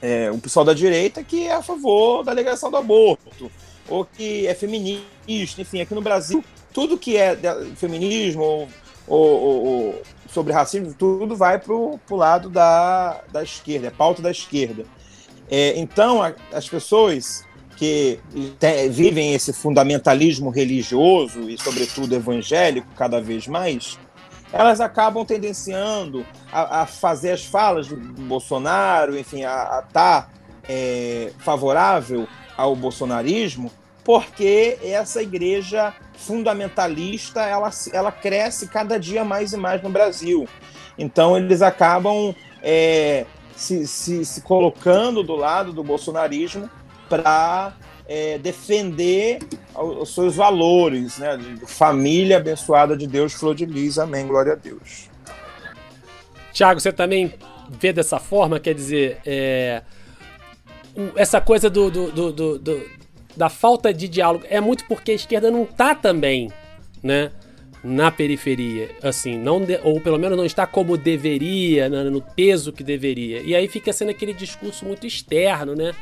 é, o pessoal da direita que é a favor da legalização do aborto, ou que é feminista, enfim, aqui no Brasil, tudo que é feminismo ou, ou, ou sobre racismo, tudo vai para o lado da, da esquerda, é pauta da esquerda. É, então, a, as pessoas que te, vivem esse fundamentalismo religioso e, sobretudo, evangélico cada vez mais, elas acabam tendenciando a, a fazer as falas do Bolsonaro, enfim, a estar tá, é, favorável ao bolsonarismo, porque essa igreja fundamentalista ela, ela cresce cada dia mais e mais no Brasil. Então eles acabam é, se, se, se colocando do lado do bolsonarismo para é, defender os seus valores, né? Família abençoada de Deus, flor de lis, amém, glória a Deus. Tiago, você também vê dessa forma, quer dizer, é, essa coisa do, do, do, do, da falta de diálogo é muito porque a esquerda não está também, né? Na periferia, assim, não de, ou pelo menos não está como deveria, no, no peso que deveria. E aí fica sendo aquele discurso muito externo, né?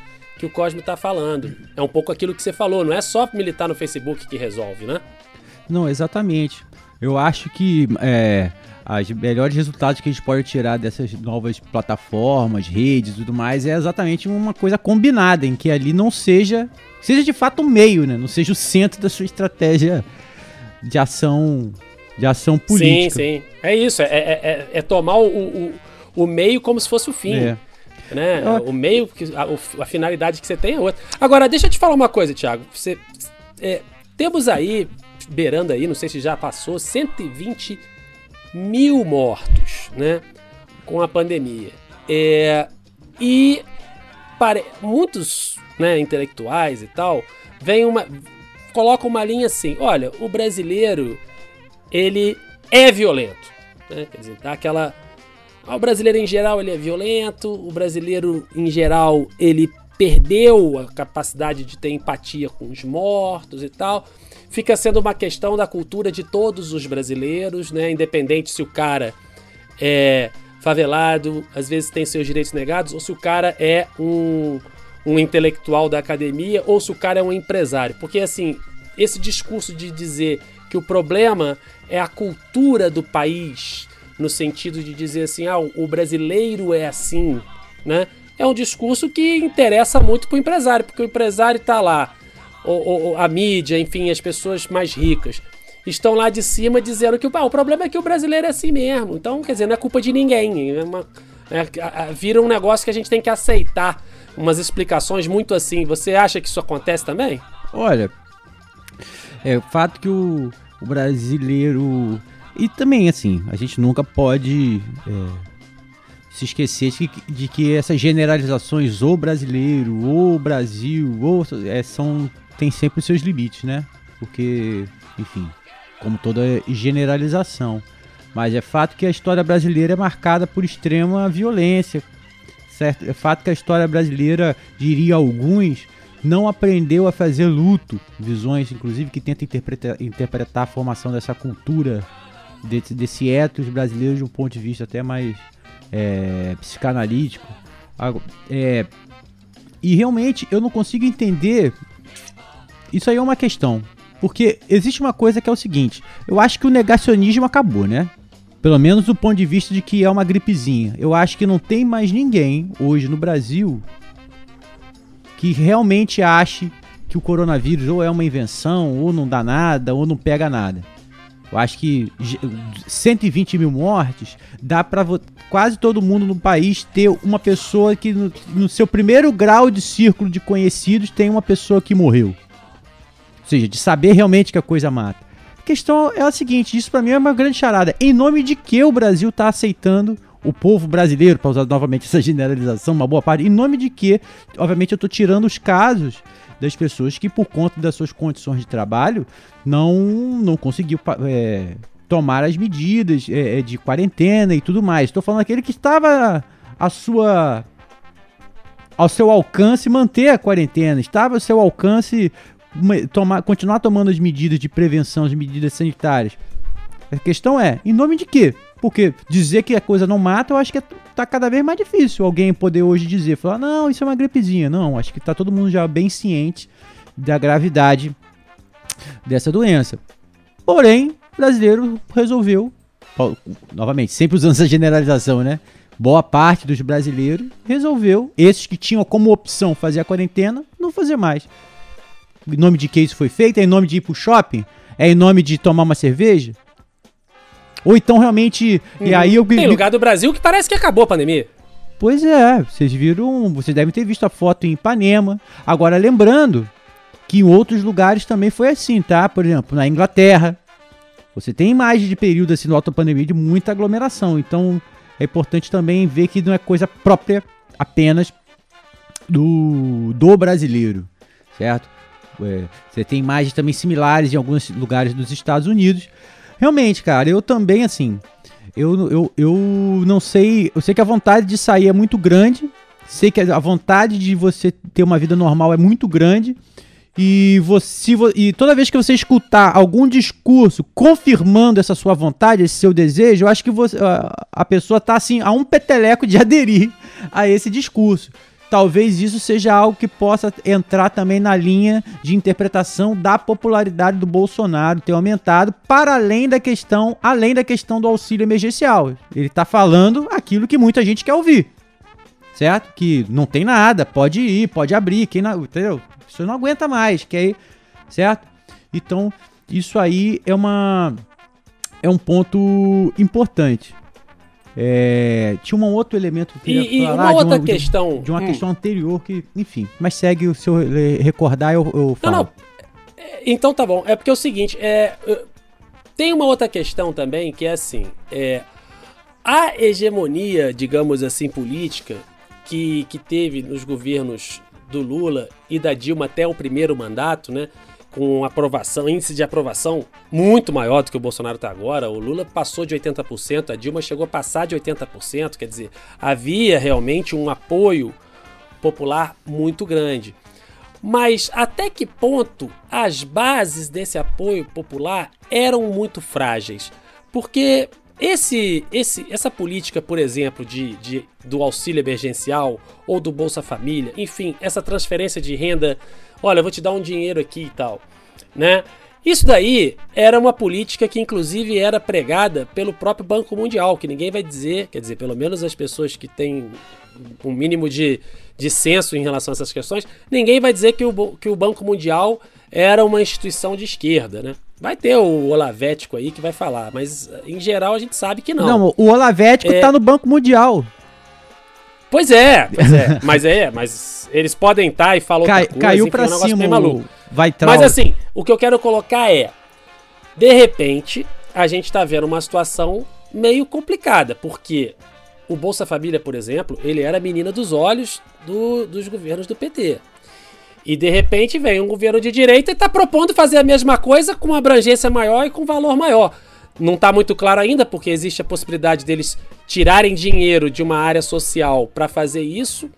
Que o Cosme está falando. É um pouco aquilo que você falou, não é só militar no Facebook que resolve, né? Não, exatamente. Eu acho que é, os melhores resultados que a gente pode tirar dessas novas plataformas, redes e tudo mais é exatamente uma coisa combinada, em que ali não seja. Seja de fato um meio, né? Não seja o centro da sua estratégia de ação de ação política. Sim, sim. É isso, é, é, é, é tomar o, o, o meio como se fosse o fim. É né? O meio, a, a, finalidade que você tem é outra. Agora, deixa eu te falar uma coisa, Thiago. Você, é, temos aí, beirando aí, não sei se já passou, 120 mil mortos, né? Com a pandemia. É, e para muitos né, intelectuais e tal, vem uma. colocam uma linha assim: olha, o brasileiro ele é violento. Né? Quer dizer, dá aquela ah, o brasileiro em geral ele é violento, o brasileiro em geral ele perdeu a capacidade de ter empatia com os mortos e tal. Fica sendo uma questão da cultura de todos os brasileiros, né? Independente se o cara é favelado, às vezes tem seus direitos negados, ou se o cara é um, um intelectual da academia, ou se o cara é um empresário. Porque assim, esse discurso de dizer que o problema é a cultura do país, no sentido de dizer assim, ah, o brasileiro é assim, né? É um discurso que interessa muito para o empresário, porque o empresário está lá, ou, ou, a mídia, enfim, as pessoas mais ricas estão lá de cima dizendo que ah, o problema é que o brasileiro é assim mesmo. Então, quer dizer, não é culpa de ninguém. É uma, é, vira um negócio que a gente tem que aceitar umas explicações muito assim. Você acha que isso acontece também? Olha, é o fato que o, o brasileiro. E também, assim, a gente nunca pode é, se esquecer de que, de que, essas generalizações, ou brasileiro, ou Brasil, ou. É, são, tem sempre os seus limites, né? Porque, enfim, como toda generalização. Mas é fato que a história brasileira é marcada por extrema violência. Certo? É fato que a história brasileira, diria alguns, não aprendeu a fazer luto, visões inclusive que tentam interpretar, interpretar a formação dessa cultura, desse, desse ethos brasileiro de um ponto de vista até mais é, psicanalítico. É, e realmente eu não consigo entender. Isso aí é uma questão. Porque existe uma coisa que é o seguinte: eu acho que o negacionismo acabou, né? Pelo menos do ponto de vista de que é uma gripezinha. Eu acho que não tem mais ninguém hoje no Brasil que realmente ache que o coronavírus ou é uma invenção, ou não dá nada, ou não pega nada. Eu acho que 120 mil mortes dá para quase todo mundo no país ter uma pessoa que no, no, seu primeiro grau de círculo de conhecidos tem uma pessoa que morreu. Ou seja, de saber realmente que a coisa mata. A questão é a seguinte, isso para mim é uma grande charada. Em nome de que o Brasil está aceitando o povo brasileiro, para usar novamente essa generalização, uma boa parte, em nome de que, obviamente, eu estou tirando os casos das pessoas que, por conta das suas condições de trabalho, não, não conseguiu é, tomar as medidas é, é de quarentena e tudo mais. Estou falando aquele que estava a sua ao seu alcance manter a quarentena, estava ao seu alcance tomar, continuar tomando as medidas de prevenção, as medidas sanitárias. A questão é, em nome de quê? Porque dizer que a coisa não mata, eu acho que é, tá cada vez mais difícil alguém poder hoje dizer, falar, não, isso é uma gripezinha. Não, acho que tá todo mundo já bem ciente da gravidade dessa doença. Porém, o brasileiro resolveu, novamente, sempre usando essa generalização, né? Boa parte dos brasileiros resolveu, esses que tinham como opção fazer a quarentena, não fazer mais. Em nome de que isso foi feito? É em nome de ir pro shopping? É em nome de tomar uma cerveja? Ou então realmente. Hum. E aí eu. Tem lugar do Brasil que parece que acabou a pandemia. Pois é, vocês viram. Vocês devem ter visto a foto em Ipanema. Agora, lembrando que em outros lugares também foi assim, tá? Por exemplo, na Inglaterra. Você tem imagens de período assim no alto pandemia de muita aglomeração. Então é importante também ver que não é coisa própria apenas do, do brasileiro, certo? É, você tem imagens também similares em alguns lugares dos Estados Unidos. Realmente, cara, eu também, assim. Eu, eu, eu não sei. Eu sei que a vontade de sair é muito grande. Sei que a vontade de você ter uma vida normal é muito grande. E, você, e toda vez que você escutar algum discurso confirmando essa sua vontade, esse seu desejo, eu acho que você, a pessoa está assim, a um peteleco de aderir a esse discurso talvez isso seja algo que possa entrar também na linha de interpretação da popularidade do Bolsonaro ter aumentado para além da questão, além da questão do auxílio emergencial. Ele está falando aquilo que muita gente quer ouvir. Certo? Que não tem nada, pode ir, pode abrir, quem não, entendeu? Você não aguenta mais, quer certo? Então, isso aí é uma é um ponto importante. É, tinha um outro elemento que e, e uma outra uma, questão de, de uma hum. questão anterior que, enfim, mas segue o seu recordar eu, eu falo. Não, não. É, então tá bom. É porque é o seguinte, é, tem uma outra questão também que é assim, é, a hegemonia, digamos assim, política que, que teve nos governos do Lula e da Dilma até o primeiro mandato, né? Com aprovação, índice de aprovação muito maior do que o Bolsonaro está agora. O Lula passou de 80%, a Dilma chegou a passar de 80%, quer dizer, havia realmente um apoio popular muito grande. Mas até que ponto as bases desse apoio popular eram muito frágeis? Porque esse, esse, essa política, por exemplo, de, de, do auxílio emergencial ou do Bolsa Família, enfim, essa transferência de renda, olha, eu vou te dar um dinheiro aqui e tal, né? Isso daí era uma política que, inclusive, era pregada pelo próprio Banco Mundial, que ninguém vai dizer, quer dizer, pelo menos as pessoas que têm um mínimo de, de senso em relação a essas questões, ninguém vai dizer que o, que o Banco Mundial era uma instituição de esquerda, né? Vai ter o Olavético aí que vai falar, mas em geral a gente sabe que não. Não, o Olavético é... tá no Banco Mundial. Pois é, pois é. mas é, mas eles podem estar tá e falam Cai, coisa, Caiu pra é um cima, maluco. vai Mas assim, o que eu quero colocar é, de repente, a gente tá vendo uma situação meio complicada, porque o Bolsa Família, por exemplo, ele era a menina dos olhos do, dos governos do PT. E de repente vem um governo de direita e está propondo fazer a mesma coisa com uma abrangência maior e com valor maior. Não está muito claro ainda, porque existe a possibilidade deles tirarem dinheiro de uma área social para fazer isso.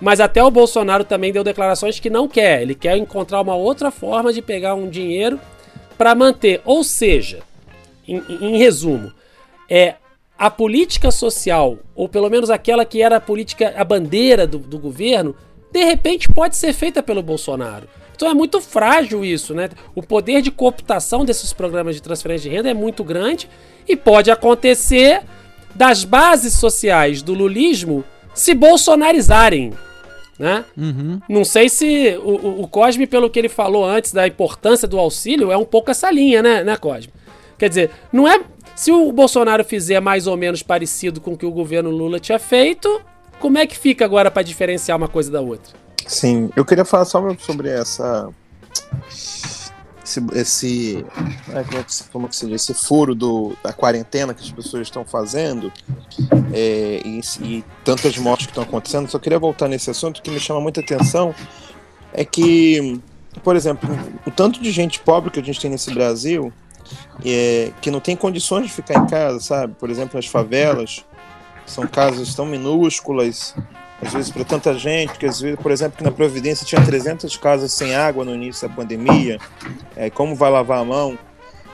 Mas até o Bolsonaro também deu declarações que não quer. Ele quer encontrar uma outra forma de pegar um dinheiro para manter. Ou seja, em, em resumo, é a política social, ou pelo menos aquela que era a política, a bandeira do, do governo, de repente pode ser feita pelo Bolsonaro. Então é muito frágil isso, né? O poder de cooptação desses programas de transferência de renda é muito grande e pode acontecer das bases sociais do lulismo se bolsonarizarem, né? Uhum. Não sei se o, o, Cosme, pelo que ele falou antes da importância do auxílio, é um pouco essa linha, né, né Cosme? Quer dizer, não é. Se o Bolsonaro fizer mais ou menos parecido com o que o governo Lula tinha feito, como é que fica agora para diferenciar uma coisa da outra? Sim, eu queria falar só sobre essa. Esse. esse é, como, é que, como que se diz? Esse furo do, da quarentena que as pessoas estão fazendo é, e, e tantas mortes que estão acontecendo. Só queria voltar nesse assunto que me chama muita atenção. É que, por exemplo, o tanto de gente pobre que a gente tem nesse Brasil é, que não tem condições de ficar em casa, sabe? Por exemplo, as favelas são casas tão minúsculas, às vezes para tanta gente, que às vezes, por exemplo, que na Providência tinha 300 casas sem água no início da pandemia, é, como vai lavar a mão?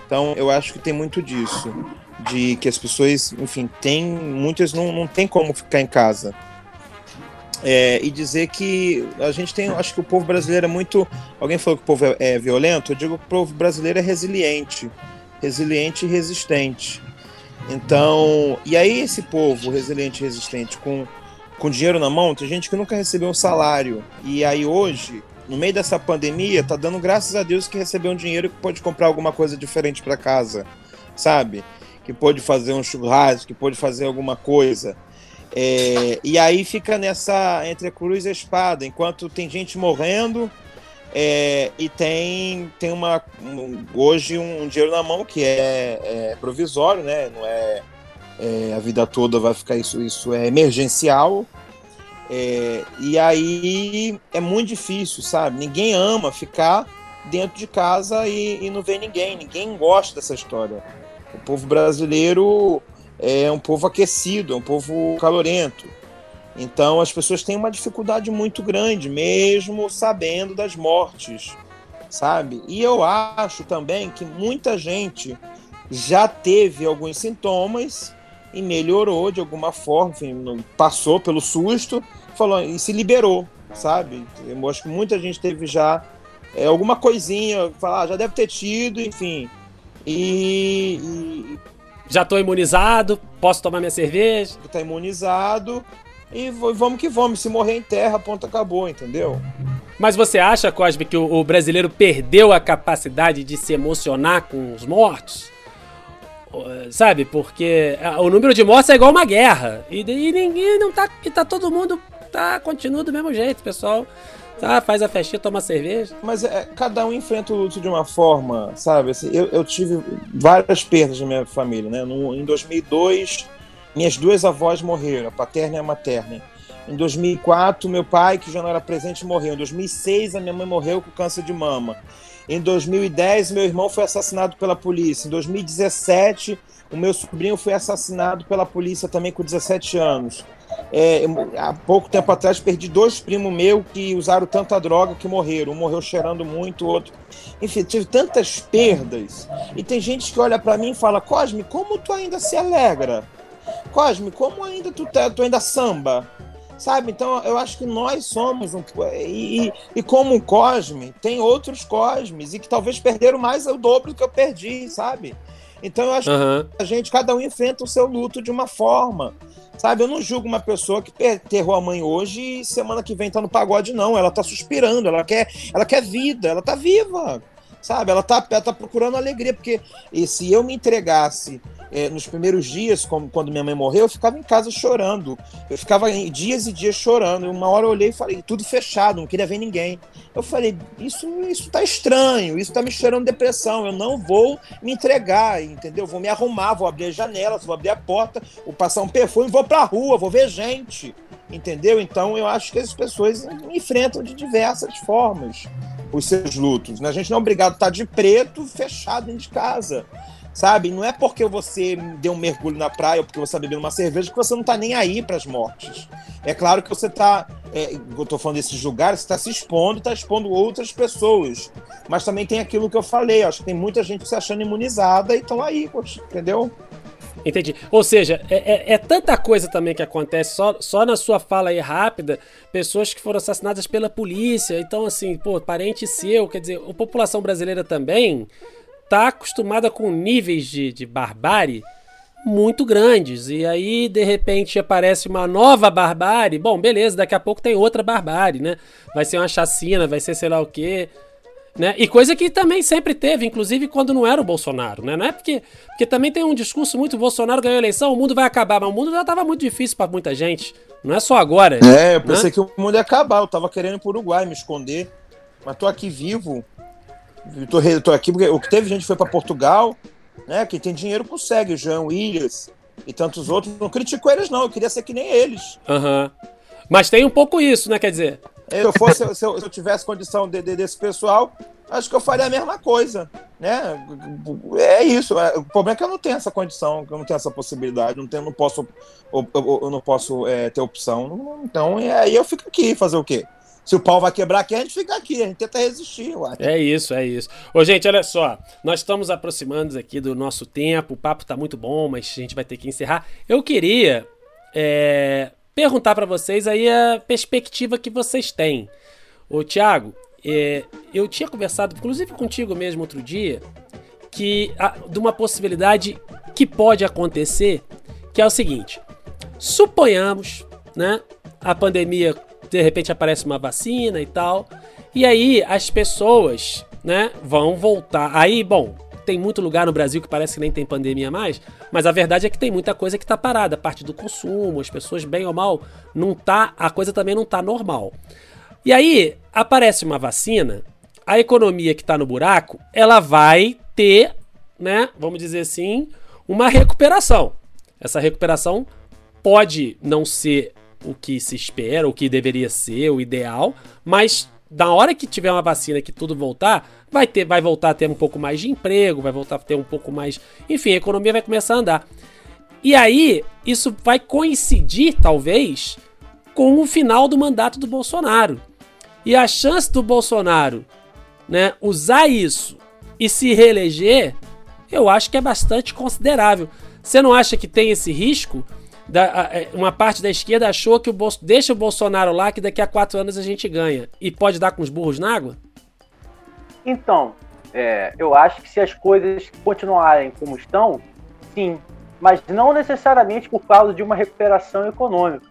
Então, eu acho que tem muito disso, de que as pessoas, enfim, tem, muitas não, não tem como ficar em casa. É, e dizer que a gente tem, acho que o povo brasileiro é muito. Alguém falou que o povo é, é violento, eu digo que o povo brasileiro é resiliente, resiliente e resistente. Então, e aí esse povo resiliente e resistente com, com dinheiro na mão, tem gente que nunca recebeu um salário. E aí hoje, no meio dessa pandemia, tá dando graças a Deus que recebeu um dinheiro que pode comprar alguma coisa diferente para casa, sabe? Que pode fazer um churrasco, que pode fazer alguma coisa. É, e aí fica nessa entre a cruz e a espada, enquanto tem gente morrendo é, e tem, tem uma um, hoje um, dinheiro na mão que é, é provisório, né? Não é, é, a vida toda vai ficar isso, isso é emergencial. É, e aí é muito difícil, sabe? Ninguém ama ficar dentro de casa e, e não ver ninguém. Ninguém gosta dessa história. O povo brasileiro é um povo aquecido, é um povo calorento. Então as pessoas têm uma dificuldade muito grande, mesmo sabendo das mortes, sabe? E eu acho também que muita gente já teve alguns sintomas e melhorou de alguma forma, enfim, passou pelo susto, falou e se liberou, sabe? Eu acho que muita gente teve já é, alguma coisinha, falar, ah, já deve ter tido, enfim. E, e já estou imunizado, posso tomar minha cerveja. Está imunizado e vamos que vamos. Se morrer em terra, ponto acabou, entendeu? Mas você acha, Cosme, que o, brasileiro perdeu a capacidade de se emocionar com os mortos? Sabe? Porque o número de mortes é igual uma guerra. E, e ninguém não tá. E tá todo mundo. Tá, continua do mesmo jeito, pessoal. Tá, faz a festinha, toma cerveja. Mas é, cada um enfrenta o luto de uma forma, sabe? Assim, eu, eu tive várias perdas na minha família, né? No, em 2002 minhas duas avós morreram, a paterna e a materna. Em 2004, meu pai, que já não era presente, morreu. Em 2006, a minha mãe morreu com câncer de mama. Em 2010, meu irmão foi assassinado pela polícia. Em 2017, o meu sobrinho foi assassinado pela polícia também com 17 anos. É, há pouco tempo atrás perdi dois primos meus que usaram tanta droga que morreram. Um morreu cheirando muito, o outro. Enfim, tive tantas perdas. E tem gente que olha para mim e fala: Cosme, como tu ainda se alegra? Cosme, como ainda tu, tá, tu ainda samba? Sabe? Então eu acho que nós somos um. E, e como o Cosme, tem outros Cosmes e que talvez perderam mais o dobro do que eu perdi, sabe? Então eu acho uhum. que a gente, cada um enfrenta o seu luto de uma forma. Sabe, eu não julgo uma pessoa que enterrou a mãe hoje e semana que vem tá no pagode, não. Ela tá suspirando, ela quer, ela quer vida, ela tá viva. Sabe, ela tá, ela tá procurando alegria, porque e se eu me entregasse é, nos primeiros dias, como quando minha mãe morreu, eu ficava em casa chorando. Eu ficava dias e dias chorando. Uma hora eu olhei e falei, tudo fechado, não queria ver ninguém. Eu falei, isso, isso tá estranho, isso tá me cheirando depressão. Eu não vou me entregar, entendeu? Vou me arrumar, vou abrir as janelas, vou abrir a porta, vou passar um perfume, vou pra rua, vou ver gente. Entendeu? Então eu acho que as pessoas enfrentam de diversas formas os seus lutos. Né? A gente não é obrigado a estar de preto fechado dentro de casa sabe? Não é porque você deu um mergulho na praia ou porque você está bebendo uma cerveja que você não está nem aí para as mortes. É claro que você está, é, eu estou falando desses lugares, você está se expondo, está expondo outras pessoas. Mas também tem aquilo que eu falei, acho que tem muita gente se achando imunizada e estão aí, entendeu? Entendi. Ou seja, é, é, é, tanta coisa também que acontece, só, só na sua fala aí rápida, pessoas que foram assassinadas pela polícia. Então, assim, pô, parente seu, quer dizer, a população brasileira também tá acostumada com níveis de, de barbárie muito grandes. E aí, de repente, aparece uma nova barbárie. Bom, beleza, daqui a pouco tem outra barbárie, né? Vai ser uma chacina, vai ser sei lá o quê. Né? E coisa que também sempre teve, inclusive quando não era o Bolsonaro, né? Não é porque, porque também tem um discurso muito Bolsonaro ganhou a eleição, o mundo vai acabar, mas o mundo já estava muito difícil para muita gente. Não é só agora. É, eu pensei né? que o mundo ia acabar, eu tava querendo ir pro Uruguai me esconder, mas tô aqui vivo. Eu tô, tô aqui porque o que teve gente foi para Portugal, né? Quem tem dinheiro consegue, o João Williams e tantos outros. Não critico eles, não, eu queria ser que nem eles. Uhum. Mas tem um pouco isso, né? Quer dizer. Se eu, fosse, se eu, se eu tivesse condição de, de, desse pessoal, acho que eu faria a mesma coisa, né? É isso. É, o problema é que eu não tenho essa condição, eu não tenho essa possibilidade, não tenho, não posso, eu, eu não posso é, ter opção. Então, aí eu fico aqui, fazer o quê? Se o pau vai quebrar aqui, a gente fica aqui, a gente tenta resistir, eu. É isso, é isso. Ô, gente, olha só. Nós estamos aproximando aqui do nosso tempo. O papo tá muito bom, mas a gente vai ter que encerrar. Eu queria é, perguntar para vocês aí a perspectiva que vocês têm. Ô, Thiago, é, eu tinha conversado, inclusive contigo mesmo outro dia, que a, de uma possibilidade que pode acontecer, que é o seguinte: suponhamos, né, a pandemia de repente aparece uma vacina e tal. E aí as pessoas, né, vão voltar. Aí, bom, tem muito lugar no Brasil que parece que nem tem pandemia mais, mas a verdade é que tem muita coisa que tá parada, parte do consumo, as pessoas bem ou mal, não tá, a coisa também não tá normal. E aí aparece uma vacina, a economia que tá no buraco, ela vai ter, né, vamos dizer assim, uma recuperação. Essa recuperação pode não ser o que se espera, o que deveria ser o ideal, mas na hora que tiver uma vacina que tudo voltar, vai ter, vai voltar a ter um pouco mais de emprego, vai voltar a ter um pouco mais, enfim, a economia vai começar a andar. E aí, isso vai coincidir talvez com o final do mandato do Bolsonaro. E a chance do Bolsonaro, né, usar isso e se reeleger, eu acho que é bastante considerável. Você não acha que tem esse risco? Da, é, uma parte da esquerda achou que o Bolso, deixa o Bolsonaro lá que daqui a quatro anos a gente ganha. E pode dar com os burros na água? Então, é, eu acho que se as coisas continuarem como estão, sim. Mas não necessariamente por causa de uma recuperação econômica.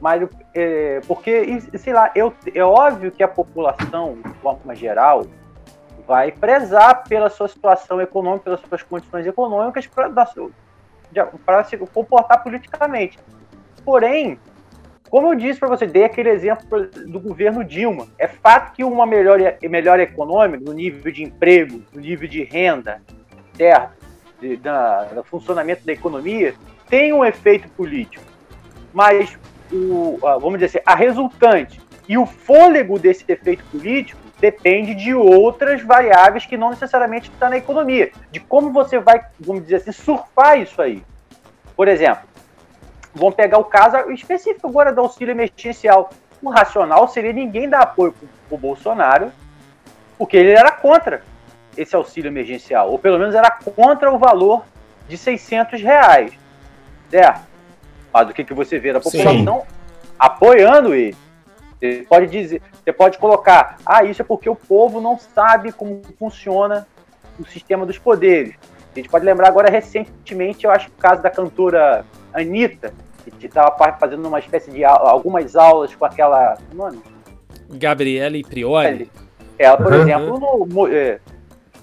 Mas é, porque, sei lá, eu, é óbvio que a população, de forma geral, vai prezar pela sua situação econômica, pelas suas condições econômicas para para se comportar politicamente. Porém, como eu disse para você, dei aquele exemplo do governo Dilma. É fato que uma melhora, melhora econômica, no nível de emprego, no nível de renda, certo? do funcionamento da economia, tem um efeito político. Mas o, vamos dizer assim, a resultante e o fôlego desse efeito político depende de outras variáveis que não necessariamente estão na economia, de como você vai, vamos dizer assim, surfar isso aí. Por exemplo, vamos pegar o caso específico agora do auxílio emergencial. O racional seria ninguém dar apoio para o Bolsonaro, porque ele era contra esse auxílio emergencial, ou pelo menos era contra o valor de 600 reais, certo? Mas do que, que você vê da população Sim. apoiando ele. Você pode dizer, você pode colocar, ah, isso é porque o povo não sabe como funciona o sistema dos poderes. A gente pode lembrar agora recentemente, eu acho que o caso da cantora Anitta, que estava fazendo uma espécie de algumas aulas com aquela. Mano, é Gabriele Prioli. Ela, por uhum. exemplo, no, é,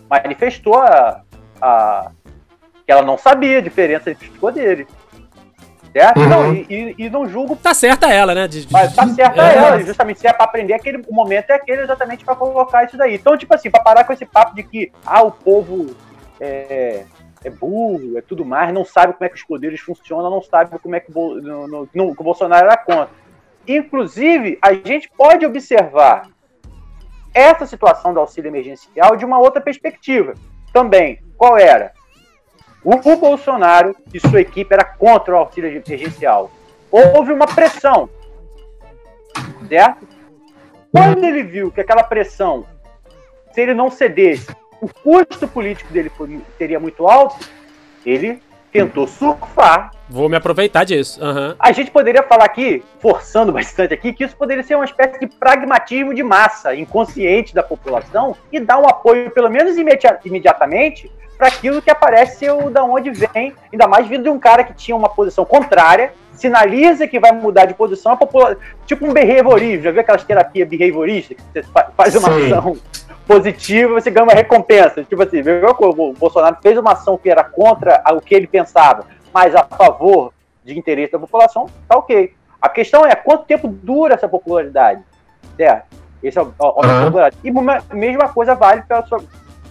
manifestou a, a, que ela não sabia a diferença entre os poderes. Certo? Uhum. Não, e, e, não julgo. Tá certa ela, né? De, Mas tá certa é. ela, justamente se é pra aprender, aquele, o momento é aquele exatamente para colocar isso daí. Então, tipo assim, pra parar com esse papo de que ah, o povo é, é burro, é tudo mais, não sabe como é que os poderes funcionam, não sabe como é que o, no, no, no, o Bolsonaro era contra. Inclusive, a gente pode observar essa situação do auxílio emergencial de uma outra perspectiva. Também, qual era? O, o Bolsonaro e sua equipe era contra o auxílio emergencial. Houve uma pressão, certo? Quando ele viu que aquela pressão, se ele não cedesse, o custo político dele seria muito alto, ele tentou surfar. Vou me aproveitar disso. Uhum. A gente poderia falar aqui, forçando bastante aqui, que isso poderia ser uma espécie de pragmatismo de massa, inconsciente da população, e dar um apoio, pelo menos imediatamente, para aquilo que aparece ser da onde vem, ainda mais vindo de um cara que tinha uma posição contrária, sinaliza que vai mudar de posição, a população, tipo um behaviorismo, já viu aquelas terapias behavioristas, que você faz uma Sim. ação positiva, você ganha uma recompensa. Tipo assim, o Bolsonaro fez uma ação que era contra o que ele pensava, mas a favor de interesse da população, tá ok. A questão é quanto tempo dura essa popularidade, certo? Esse é o, o, uhum. E a mesma coisa vale para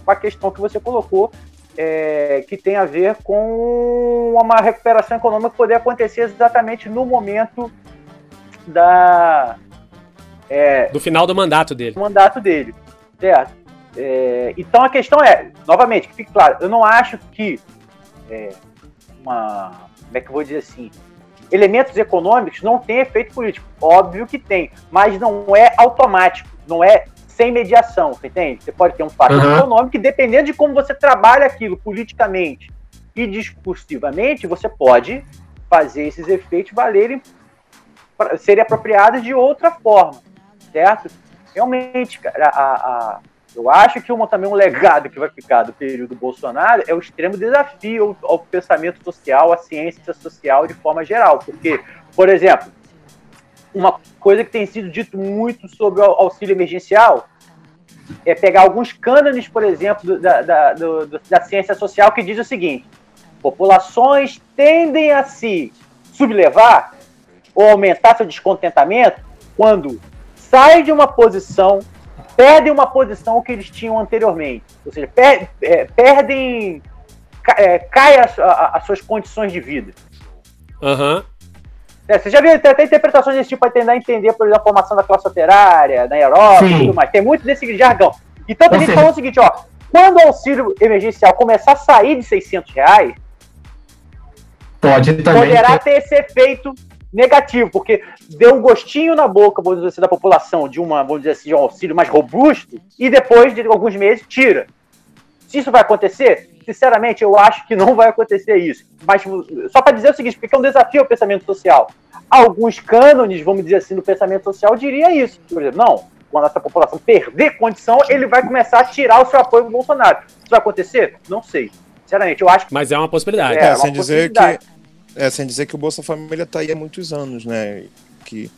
a questão que você colocou é, que tem a ver com uma recuperação econômica poder acontecer exatamente no momento da é, do final do mandato dele. Do mandato dele, certo? É, então a questão é, novamente, que fique claro, eu não acho que é, uma, como é que eu vou dizer assim, elementos econômicos não têm efeito político. Óbvio que tem, mas não é automático, não é sem mediação, você entende? Você pode ter um fator uhum. econômico que, dependendo de como você trabalha aquilo politicamente e discursivamente, você pode fazer esses efeitos valerem, serem apropriados de outra forma, certo? Realmente, cara, a, a, eu acho que uma, também um legado que vai ficar do período Bolsonaro é o extremo desafio ao, ao pensamento social, à ciência social de forma geral, porque, por exemplo, uma coisa que tem sido dito muito sobre o auxílio emergencial é pegar alguns cânones, por exemplo, da, da, do, da ciência social que diz o seguinte: populações tendem a se sublevar ou aumentar seu descontentamento quando saem de uma posição, perdem uma posição que eles tinham anteriormente. Ou seja, per, é, perdem. É, as, as suas condições de vida. Aham. Uhum. É, você já viu até interpretações desse tipo para tentar entender, por exemplo, a formação da classe operária na Europa Sim. e tudo mais. Tem muito desse jargão. Então a gente falou o seguinte, ó. Quando o auxílio emergencial começar a sair de 600 reais, Pode poderá ter... ter esse efeito negativo, porque deu um gostinho na boca, vamos dizer assim, da população de uma, vamos dizer assim, de um auxílio mais robusto, e depois de alguns meses tira. Se isso vai acontecer, sinceramente, eu acho que não vai acontecer isso. Mas só para dizer o seguinte, porque é um desafio ao pensamento social. Alguns cânones, vamos dizer assim, no pensamento social diria isso. Por exemplo, não, quando essa população perder condição, ele vai começar a tirar o seu apoio do Bolsonaro. Isso vai acontecer? Não sei. Sinceramente, eu acho que... Mas é uma possibilidade. É, é uma sem dizer que é, sem dizer que o Bolsa Família está aí há muitos anos, né? Que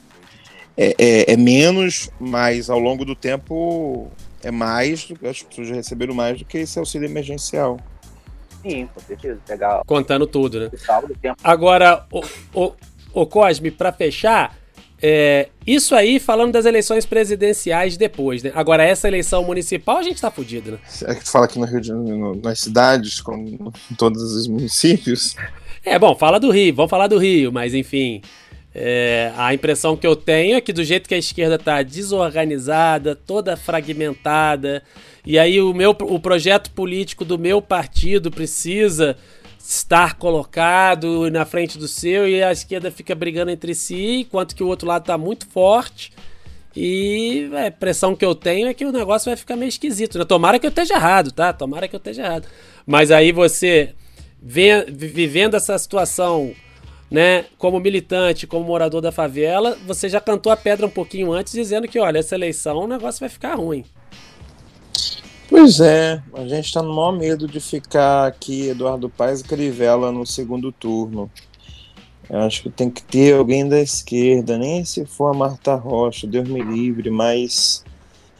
é, é, é, menos, mas ao longo do tempo é mais, as pessoas já receberam mais do que esse auxílio emergencial. Sim, com certeza. Pegar Contando tudo, né? Agora, o, o, o Cosme, para fechar, é, isso aí falando das eleições presidenciais depois, né? Agora, essa eleição municipal, a gente tá fudido, né? É que tu fala aqui no Rio de Janeiro, nas cidades, com, em todos os municípios. É, bom, fala do Rio, vamos falar do Rio, mas enfim. É, a impressão que eu tenho é que do jeito que a esquerda está desorganizada, toda fragmentada, e aí o meu o projeto político do meu partido precisa estar colocado na frente do seu e a esquerda fica brigando entre si, enquanto que o outro lado está muito forte. E a impressão que eu tenho é que o negócio vai ficar meio esquisito. Né? Tomara que eu esteja errado, tá? Tomara que eu esteja errado. Mas aí você, vê, vivendo essa situação né, como militante, como morador da favela, você já cantou a pedra um pouquinho antes, dizendo que, olha, essa eleição o negócio vai ficar ruim. Pois é, a gente está no maior medo de ficar aqui, Eduardo Paes e Crivella, no segundo turno. Eu acho que tem que ter alguém da esquerda, nem se for a Marta Rocha, Deus me livre, mas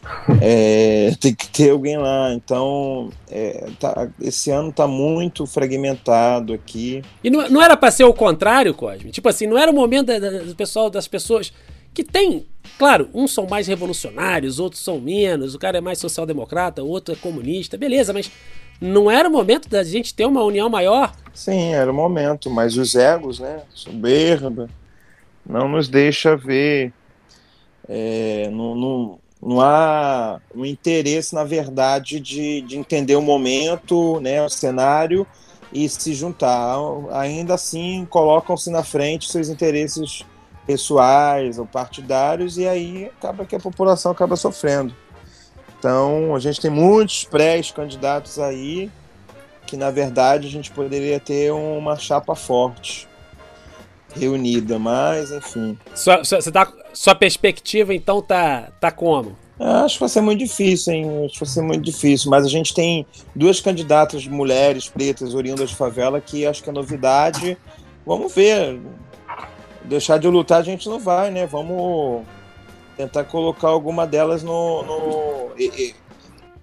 é, tem que ter alguém lá. Então, é, tá, esse ano está muito fragmentado aqui. E não, não era para ser o contrário, Cosme? Tipo assim, não era o momento da, da, do pessoal, das pessoas que tem, claro, uns são mais revolucionários, outros são menos, o cara é mais social-democrata, o outro é comunista, beleza, mas não era o momento da gente ter uma união maior? Sim, era o momento, mas os egos, né, soberba, não nos deixa ver, é, não, não, não há um interesse, na verdade, de, de entender o momento, né, o cenário e se juntar. Ainda assim, colocam-se na frente seus interesses pessoais ou partidários e aí acaba que a população acaba sofrendo. Então, a gente tem muitos pré-candidatos aí que, na verdade, a gente poderia ter uma chapa forte reunida, mas enfim. Sua, sua, você tá, sua perspectiva então tá, tá como? Acho que vai ser muito difícil, hein? Acho que vai ser muito difícil. Mas a gente tem duas candidatas mulheres pretas oriundas de favela que acho que é novidade. Vamos ver. Deixar de lutar a gente não vai, né? Vamos tentar colocar alguma delas no. no...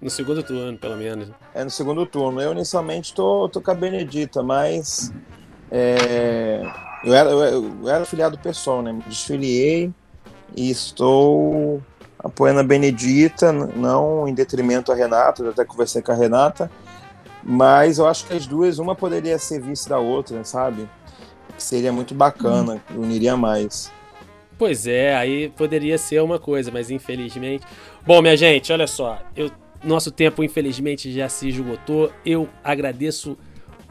No segundo turno, pelo menos. É, no segundo turno. Eu inicialmente tô, tô com a Benedita, mas. É, eu, era, eu, eu era filiado do pessoal, né? Desfiliei e estou apoiando a Benedita, não em detrimento a Renata, eu até conversei com a Renata, mas eu acho que as duas, uma poderia ser vice da outra, sabe? Que seria muito bacana, hum. uniria mais. Pois é, aí poderia ser uma coisa, mas infelizmente. Bom, minha gente, olha só, eu, nosso tempo infelizmente já se esgotou. Eu agradeço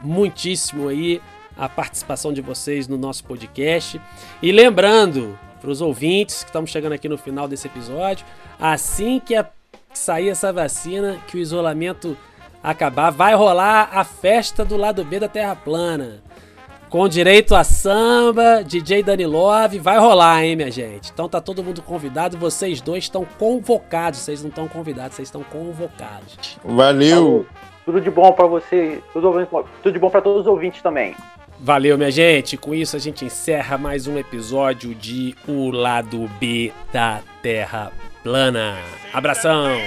muitíssimo aí a participação de vocês no nosso podcast. E lembrando, para os ouvintes que estamos chegando aqui no final desse episódio, assim que a, sair essa vacina, que o isolamento acabar, vai rolar a festa do lado B da Terra Plana. Com direito a samba, DJ Dani Love, vai rolar, hein, minha gente? Então tá todo mundo convidado, vocês dois estão convocados, vocês não estão convidados, vocês estão convocados. Valeu! Tudo de bom para você, tudo, tudo de bom para todos os ouvintes também. Valeu, minha gente. Com isso a gente encerra mais um episódio de O Lado B da Terra Plana. Abração!